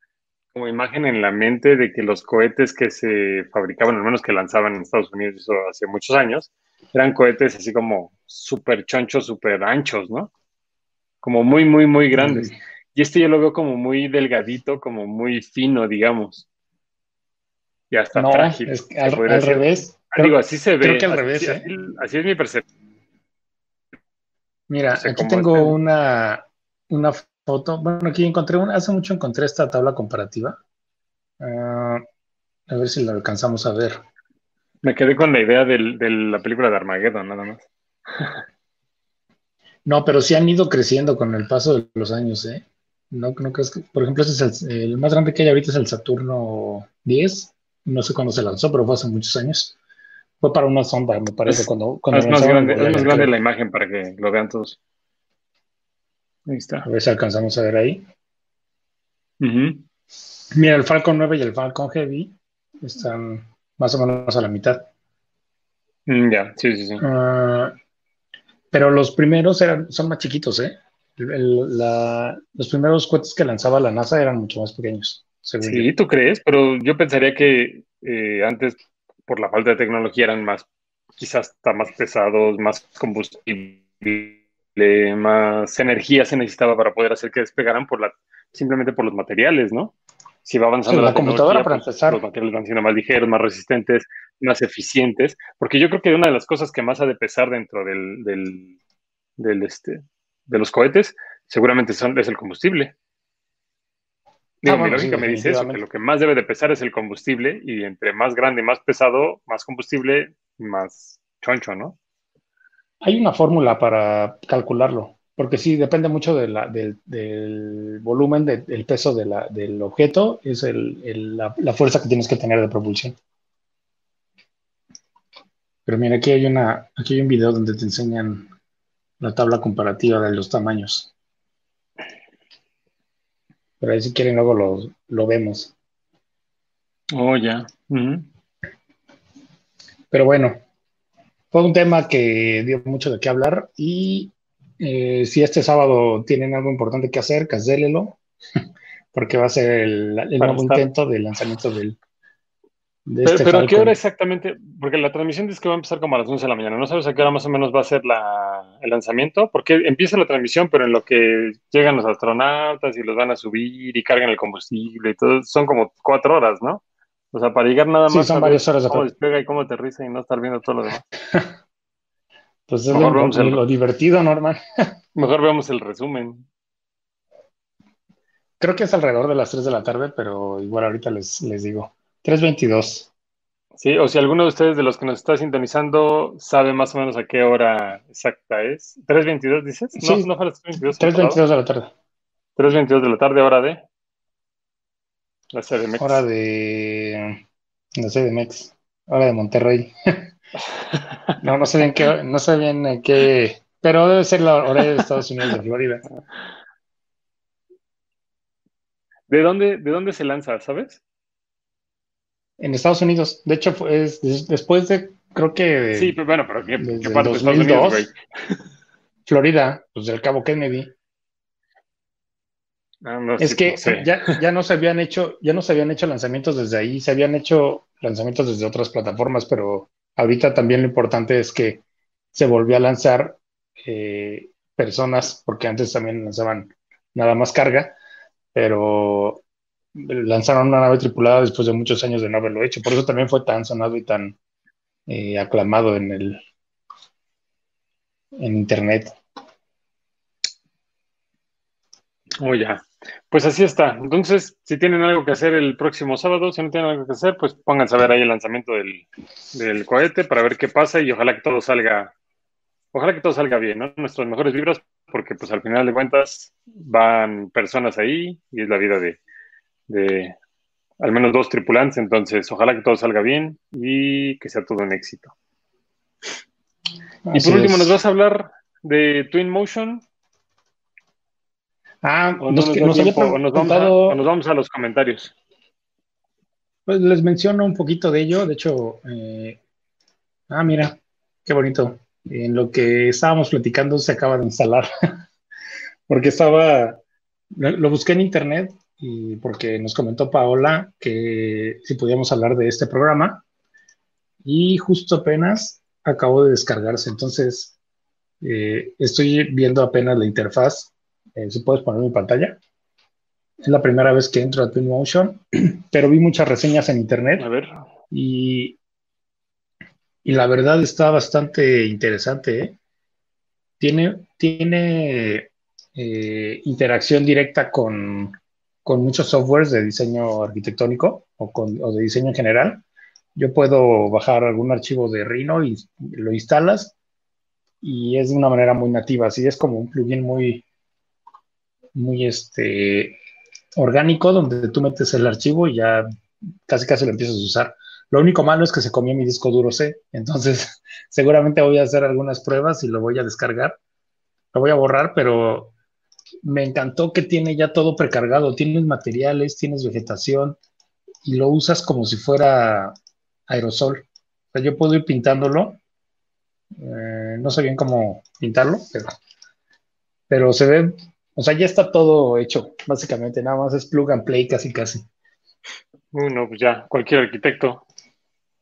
como imagen en la mente de que los cohetes que se fabricaban, al menos que lanzaban en Estados Unidos hace muchos años, eran cohetes así como súper chonchos, súper anchos, ¿no? Como muy, muy, muy grandes. Y este yo lo veo como muy delgadito, como muy fino, digamos. Y hasta frágil. al, revés. digo, así se ve. Creo que al revés. ¿eh? Así, es mi percepción. Mira, aquí tengo una, una bueno, aquí encontré una, hace mucho encontré esta tabla comparativa. Ah, a ver si la alcanzamos a ver. Me quedé con la idea de la película de Armageddon, nada más. No, pero sí han ido creciendo con el paso de los años, ¿eh? No, no crees que, por ejemplo, es el, más grande que hay ahorita es el Saturno 10. No sé cuándo se lanzó, pero fue hace muchos años. Fue para una sonda, me parece, cuando, cuando es más grande, es más grande la imagen para que lo vean todos. Ahí está. A ver si alcanzamos a ver ahí. Mira, el Falcon 9 y el Falcon Heavy están más o menos a la mitad. Mm, ya, sí, sí, sí. Ah, pero los primeros eran, son más chiquitos, ¿eh? los primeros cohetes que lanzaba la NASA eran mucho más pequeños. Sí, tú crees, pero yo pensaría que eh, antes, por la falta de tecnología, eran más, quizás hasta más pesados, más más energía se necesitaba para poder hacer que despegaran por la, simplemente por los materiales, ¿no? Si va avanzando la, computadora para pues, empezar. Los materiales van siendo más ligeros, más resistentes, más eficientes, porque yo creo que una de las cosas que más ha de pesar dentro del, del, este, de los cohetes, seguramente son, es el combustible. Ah, mi lógica me dice eso, que lo que más debe de pesar es el combustible y entre más grande y más pesado, más combustible, más choncho, ¿no? Hay una fórmula para calcularlo, porque sí, depende mucho del, volumen, del peso del objeto, es la, fuerza que tienes que tener de propulsión. Pero mira, aquí hay, una, aquí hay un video donde te enseñan la tabla comparativa de los tamaños. Pero ahí si quieren luego lo, lo vemos. Oh, ya. Pero bueno, fue un tema que dio mucho de qué hablar y eh, si este sábado tienen algo importante que hacer, casélelo, porque va a ser el, nuevo intento de lanzamiento del... De pero, este pero ¿a qué hora exactamente? Porque la transmisión dice que va a empezar como a las 11 de la mañana. ¿No sabes a qué hora más o menos va a ser el lanzamiento? Porque empieza la transmisión, pero en lo que llegan los astronautas y los van a subir y cargan el combustible y todo, son como cuatro horas, ¿no? O sea, para llegar nada más son varias horas de cómo despega y cómo aterriza y no estar viendo todo lo demás. pues es lo, divertido, Norman. Mejor veamos el resumen. Creo que es alrededor de las 3 de la tarde, pero igual ahorita les, les digo. 3.22. Sí, o si alguno de ustedes de los que nos está sintonizando sabe más o menos a qué hora exacta es. ¿3.22 dices? No, no fue las 3.22. 3.22 de la tarde. 3.22 de la tarde, hora de. La CDMX. Hora de. La CDMX. Hora de Monterrey. no, no sé bien qué. No sé bien qué. Pero debe ser la hora de Estados Unidos de Florida. ¿De dónde, ¿De dónde se lanza, sabes? En Estados Unidos. De hecho, es después de. Creo que. Sí, pero bueno, pero ¿qué, ¿qué parte de Estados Unidos, güey? Florida, pues del Cabo Kennedy. Es que ya, no se habían hecho, ya no se habían hecho lanzamientos desde ahí, se habían hecho lanzamientos desde otras plataformas, pero ahorita también lo importante es que se volvió a lanzar eh, personas, porque antes también lanzaban nada más carga, pero lanzaron una nave tripulada después de muchos años de no haberlo hecho. Por eso también fue tan sonado y tan eh, aclamado en el en internet. Oh, ya. Pues así está. Entonces, si tienen algo que hacer el próximo sábado, si no tienen algo que hacer, pues pónganse a ver ahí el lanzamiento del, del cohete para ver qué pasa y ojalá que todo salga, ojalá que todo salga bien, ¿no? Nuestras mejores vibras, porque pues al final de cuentas van personas ahí y es la vida de, de al menos dos tripulantes, entonces ojalá que todo salga bien y que sea todo un éxito. y por último, ¿nos vas a hablar de Twin Motion? Ah, nos, vamos a, los comentarios. Pues les menciono un poquito de ello. De hecho, eh, ah, mira, qué bonito. En lo que estábamos platicando se acaba de instalar. porque estaba, lo busqué en internet y porque nos comentó Paola que si podíamos hablar de este programa. Y justo apenas acabó de descargarse. Entonces, eh, estoy viendo apenas la interfaz eh, si puedes poner mi pantalla. Es la primera vez que entro a Twinmotion, pero vi muchas reseñas en internet. A ver. Y, y la verdad está bastante interesante. ¿eh? Tiene, tiene eh, interacción directa con, con, muchos softwares de diseño arquitectónico o, con, o de diseño en general. Yo puedo bajar algún archivo de Rhino y lo instalas y es de una manera muy nativa, así es como un plugin muy, muy este, orgánico, donde tú metes el archivo y ya casi casi lo empiezas a usar. Lo único malo es que se comió mi disco duro C, entonces seguramente voy a hacer algunas pruebas y lo voy a descargar. Lo voy a borrar, pero me encantó que tiene ya todo precargado. Tienes materiales, tienes vegetación y lo usas como si fuera aerosol. O sea, yo puedo ir pintándolo. Eh, no sé bien cómo pintarlo, pero, pero se ve o sea, ya está todo hecho, básicamente, nada más es plug and play casi casi. Bueno, pues ya, cualquier arquitecto,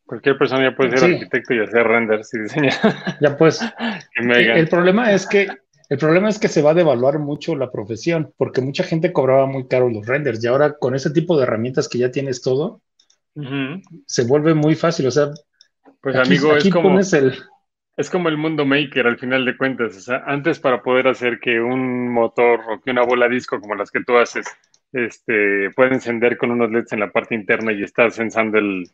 cualquier persona ya puede ser arquitecto y hacer renders y diseñar. Ya pues. el problema es que el problema es que se va a devaluar mucho la profesión, porque mucha gente cobraba muy caro los renders y ahora con ese tipo de herramientas que ya tienes todo, se vuelve muy fácil. O sea, pues amigo, es como el es como el mundo maker al final de cuentas. O sea, antes para poder hacer que un motor o que una bola disco como las que tú haces este, pueda encender con unos LEDs en la parte interna y estar sensando el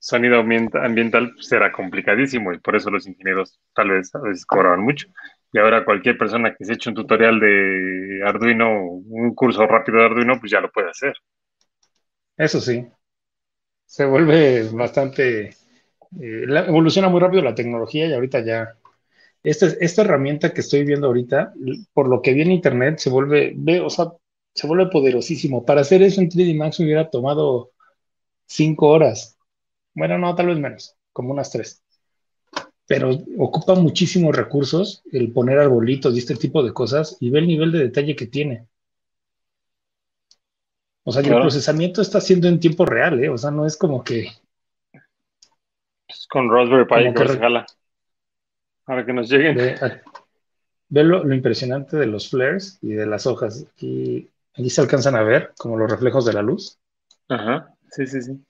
sonido ambiental, será pues complicadísimo y por eso los ingenieros tal vez a veces cobraban mucho. Y ahora cualquier persona que se eche un tutorial de Arduino, un curso rápido de Arduino, pues ya lo puede hacer. Eso sí. Se vuelve bastante eh, evoluciona muy rápido la tecnología y ahorita ya. Esta, esta herramienta que estoy viendo ahorita, por lo que vi en internet, se vuelve, ve, o sea, se vuelve poderosísimo. Para hacer eso en 3D Max hubiera tomado cinco horas. Bueno, no, tal vez menos, como unas tres. Pero ocupa muchísimos recursos el poner arbolitos y este tipo de cosas y ve el nivel de detalle que tiene. O sea, el procesamiento está haciendo en tiempo real, ¿eh? O sea, no es como que con Raspberry Pi que se jala. Para que nos lleguen. Ve, lo, impresionante de los flares y de las hojas. Aquí, se alcanzan a ver como los reflejos de la luz. Ajá, sí, sí, sí.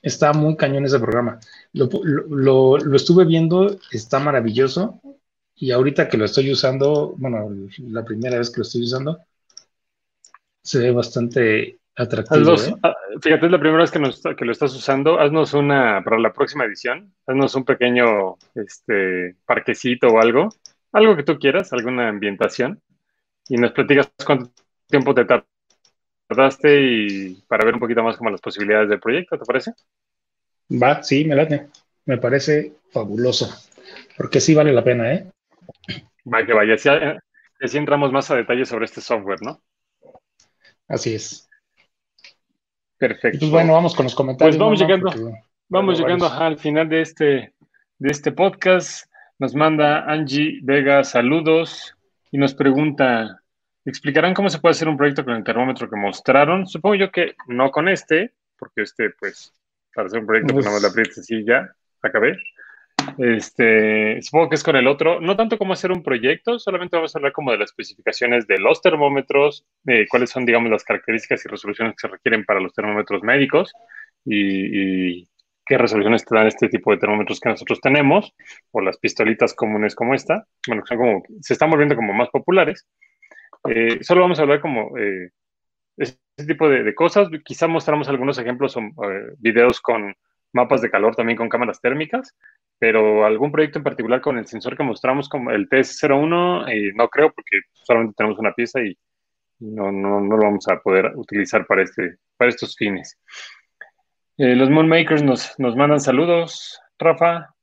Está muy cañón ese programa. Lo, estuve viendo, está maravilloso. Y ahorita que lo estoy usando, bueno, la primera vez que lo estoy usando, se ve bastante atractivo. ¿eh? Ah, fíjate, es la primera vez que, que, lo estás usando. Haznos una, para la próxima edición, haznos un pequeño este, parquecito o algo, algo que tú quieras, alguna ambientación, y nos platicas cuánto tiempo te tardaste y para ver un poquito más como las posibilidades del proyecto, ¿te parece? Va, sí, me late. Me parece fabuloso, porque sí vale la pena, ¿eh? Va, que vaya. así entramos más a detalle sobre este software, ¿no? Así es. Perfecto. Pues bueno, vamos con los comentarios. Pues vamos llegando, vamos llegando al final de este, de este podcast. Nos manda Angie Vega saludos y nos pregunta, ¿explicarán cómo se puede hacer un proyecto con el termómetro que mostraron? Supongo yo que no con este, porque este, pues, para hacer un proyecto con pues, la aprietas y ya, acabé. Este, supongo que es con el otro, no tanto como hacer un proyecto, solamente vamos a hablar como de las especificaciones de los termómetros, de cuáles son, digamos, las características y resoluciones que se requieren para los termómetros médicos y, qué resoluciones te dan este tipo de termómetros que nosotros tenemos, o las pistolitas comunes como esta, bueno, son como, se están volviendo como más populares. Eh, solo vamos a hablar como eh, este tipo de, cosas, quizá mostramos algunos ejemplos o eh, videos con mapas de calor también con cámaras térmicas, pero algún proyecto en particular con el sensor que mostramos como el TS01, eh, no creo porque solamente tenemos una pieza y no, no, no, lo vamos a poder utilizar para, este, para estos fines. Eh, los Moonmakers nos, nos mandan saludos, Rafa,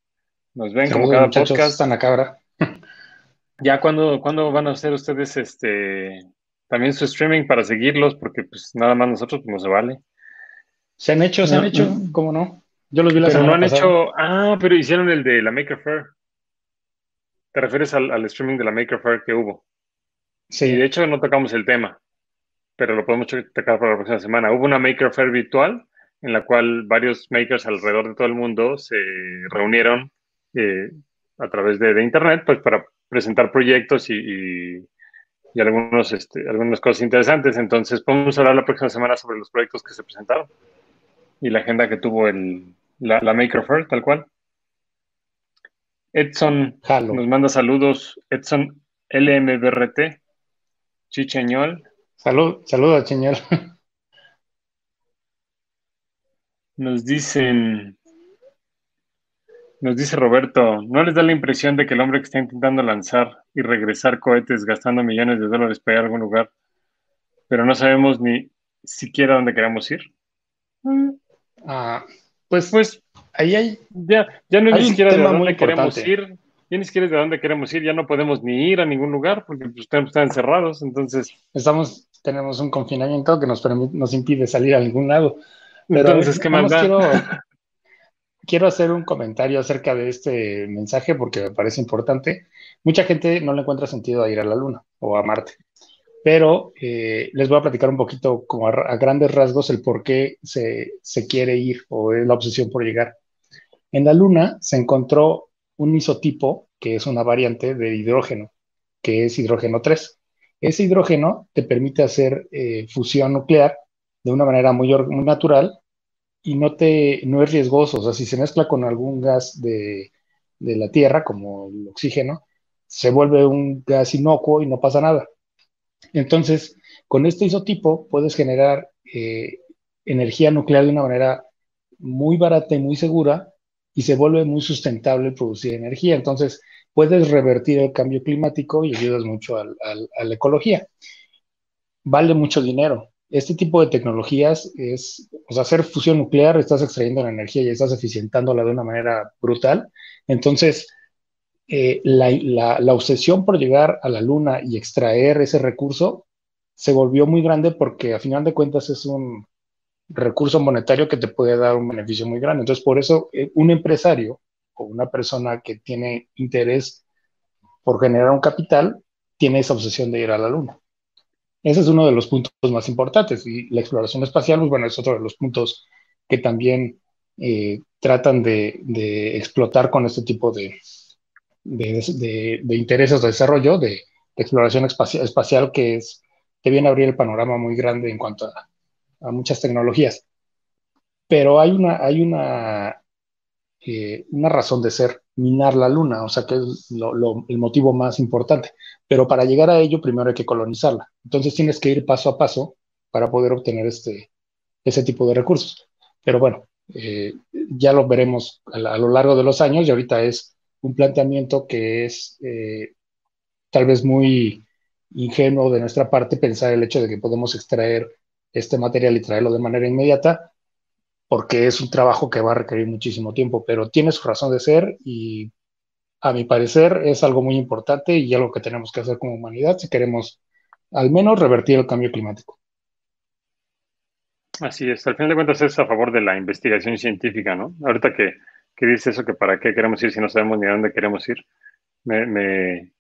nos ven como cada podcast. Están a cabra. ya cuando, cuando van a hacer ustedes este también su streaming para seguirlos, porque pues nada más nosotros pues, no se vale. Se han hecho, se han hecho, ¿cómo no? Yo los vi la pero no han hecho. Ah, pero hicieron el de la Maker Fair. ¿Te refieres al, streaming de la Maker Fair que hubo? Sí. de hecho no tocamos el tema, pero lo podemos tocar para la próxima semana. Hubo una Maker Fair virtual en la cual varios makers alrededor de todo el mundo se reunieron eh, a través de, internet pues para presentar proyectos y, y, algunos, este, algunas cosas interesantes. Entonces podemos hablar la próxima semana sobre los proyectos que se presentaron y la agenda que tuvo el, la, la Maker Fair, tal cual. Edson nos manda saludos. Edson LMBRT, Chicheñol. Salud, saludos, Chicheñol. Nos dicen, nos dice Roberto, ¿no les da la impresión de que el hombre que está intentando lanzar y regresar cohetes gastando millones de dólares para ir a algún lugar, pero no sabemos ni siquiera dónde queremos ir? Ah, pues, pues ahí hay. Ya, ya no hay ni siquiera de dónde queremos ir. Ya ni siquiera de dónde queremos ir, ya no podemos ni ir a ningún lugar porque pues, están encerrados. Entonces. Estamos, tenemos un confinamiento que nos, nos impide salir a ningún lado. Pero entonces, ¿qué más quiero, quiero hacer un comentario acerca de este mensaje porque me parece importante. Mucha gente no le encuentra sentido a ir a la Luna o a Marte pero eh, les voy a platicar un poquito como a, grandes rasgos el por qué se, quiere ir o es la obsesión por llegar. En la Luna se encontró un isotipo que es una variante de hidrógeno, que es hidrógeno 3. Ese hidrógeno te permite hacer eh, fusión nuclear de una manera muy, natural y no, te, no es riesgoso. O sea, si se mezcla con algún gas de, de la Tierra, como el oxígeno, se vuelve un gas inocuo y no pasa nada entonces, con este isotipo puedes generar eh, energía nuclear de una manera muy barata y muy segura y se vuelve muy sustentable producir energía. Entonces, puedes revertir el cambio climático y ayudas mucho a la ecología. Vale mucho dinero. Este tipo de tecnologías es, o sea, hacer fusión nuclear, estás extrayendo la energía y estás eficientándola de una manera brutal. Entonces, eh, la, obsesión por llegar a la luna y extraer ese recurso se volvió muy grande porque a final de cuentas es un recurso monetario que te puede dar un beneficio muy grande. Entonces, por eso eh, un empresario o una persona que tiene interés por generar un capital tiene esa obsesión de ir a la luna. Ese es uno de los puntos más importantes y la exploración espacial, pues bueno, es otro de los puntos que también eh, tratan de explotar con este tipo de, de, intereses de desarrollo, de, exploración espacial, que, es, que viene a abrir el panorama muy grande en cuanto a, muchas tecnologías. Pero hay una, hay una, eh, una razón de ser, minar la luna, o sea que es el motivo más importante. Pero para llegar a ello, primero hay que colonizarla. Entonces tienes que ir paso a paso para poder obtener este, ese tipo de recursos. Pero bueno, eh, ya lo veremos a, a, lo largo de los años y ahorita es un planteamiento que es eh, tal vez muy ingenuo de nuestra parte pensar el hecho de que podemos extraer este material y traerlo de manera inmediata, porque es un trabajo que va a requerir muchísimo tiempo, pero tiene su razón de ser y a mi parecer es algo muy importante y algo que tenemos que hacer como humanidad si queremos al menos revertir el cambio climático. Así es, al final de cuentas es a favor de la investigación científica, ¿no? Ahorita que que dice eso, que para qué queremos ir si no sabemos ni a dónde queremos ir, me,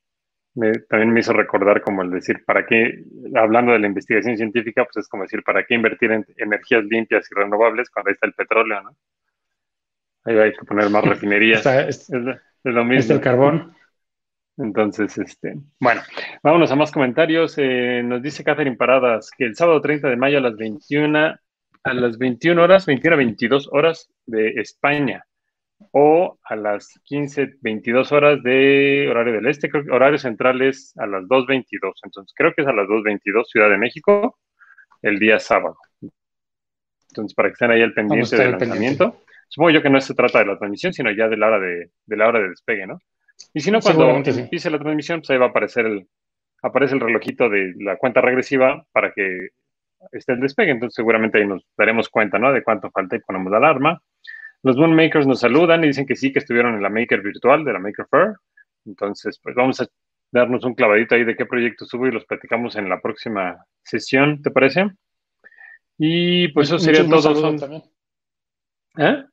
también me hizo recordar como el decir, ¿para qué, hablando de la investigación científica, pues es como decir, ¿para qué invertir en energías limpias y renovables cuando ahí está el petróleo, ¿no? Ahí hay que poner más refinerías. es, lo mismo. Es el carbón. Entonces, este, bueno, vámonos a más comentarios. Eh, nos dice Catherine Paradas que el sábado 30 de mayo a las 21, a las 21 horas, 21 a 22 horas de España, o a las 15, 22 horas de horario del este, creo que horario central es a las 2.22. Entonces, creo que es a las 2.22 Ciudad de México, el día sábado. Entonces, para que estén ahí al pendiente del lanzamiento. Supongo yo que no se trata de la transmisión, sino ya de la hora de, de la hora de despegue, ¿no? Y si no, cuando empiece la transmisión, pues ahí va a aparecer el, aparece el relojito de la cuenta regresiva para que esté el despegue. Entonces, seguramente ahí nos daremos cuenta, ¿no? De cuánto falta y ponemos la alarma. Los Moon Makers nos saludan y dicen que sí, que estuvieron en la Maker virtual de la Maker Fair. Entonces, pues vamos a darnos un clavadito ahí de qué proyecto subo y los platicamos en la próxima sesión, ¿te parece? Y pues eso sería todo. ¿Eh?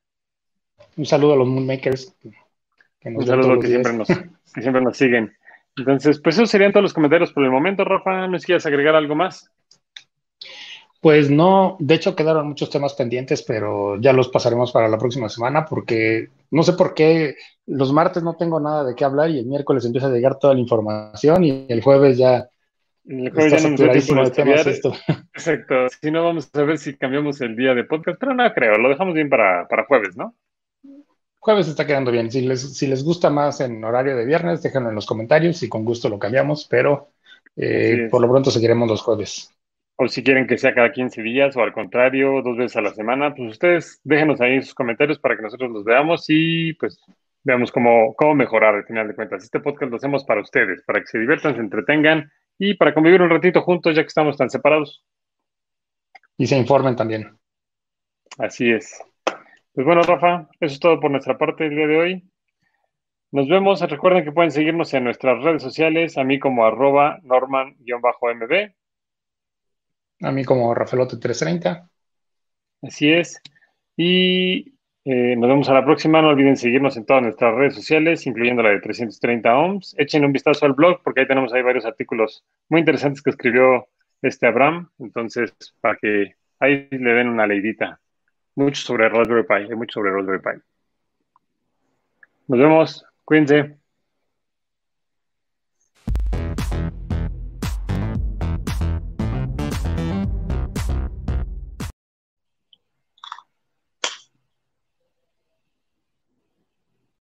Un saludo a los Moonmakers. Un saludo que siempre, nos, que siempre nos siguen. Entonces, pues esos serían todos los comentarios por el momento, Rafa. ¿No es quieres agregar algo más? Pues no, de hecho quedaron muchos temas pendientes, pero ya los pasaremos para la próxima semana porque no sé por qué los martes no tengo nada de qué hablar y el miércoles empieza a llegar toda la información y el jueves ya el jueves ya no de temas esto. Exacto. Si no, vamos a ver si cambiamos el día de podcast, pero no creo, lo dejamos bien para, para jueves, ¿no? Jueves está quedando bien. Si les, si les gusta más en horario de viernes, déjenlo en los comentarios y con gusto lo cambiamos, pero eh, por lo pronto seguiremos los jueves. O si quieren que sea cada 15 días o al contrario, dos veces a la semana, pues ustedes déjenos ahí sus comentarios para que nosotros los veamos y pues veamos cómo, cómo mejorar al final de cuentas. Este podcast lo hacemos para ustedes, para que se diviertan, se entretengan y para convivir un ratito juntos ya que estamos tan separados. Y se informen también. Así es. Pues bueno, Rafa, eso es todo por nuestra parte el día de hoy. Nos vemos. Recuerden que pueden seguirnos en nuestras redes sociales, a mí como arroba norman-mb. A mí como Rafaelote330. Así es. Y eh, nos vemos a la próxima. No olviden seguirnos en todas nuestras redes sociales, incluyendo la de 330 ohms. Echen un vistazo al blog porque ahí tenemos varios artículos muy interesantes que escribió este Abraham. Entonces, para que ahí le den una leidita mucho sobre Raspberry Pi, hay mucho sobre Raspberry Pi. Nos vemos, cuídense.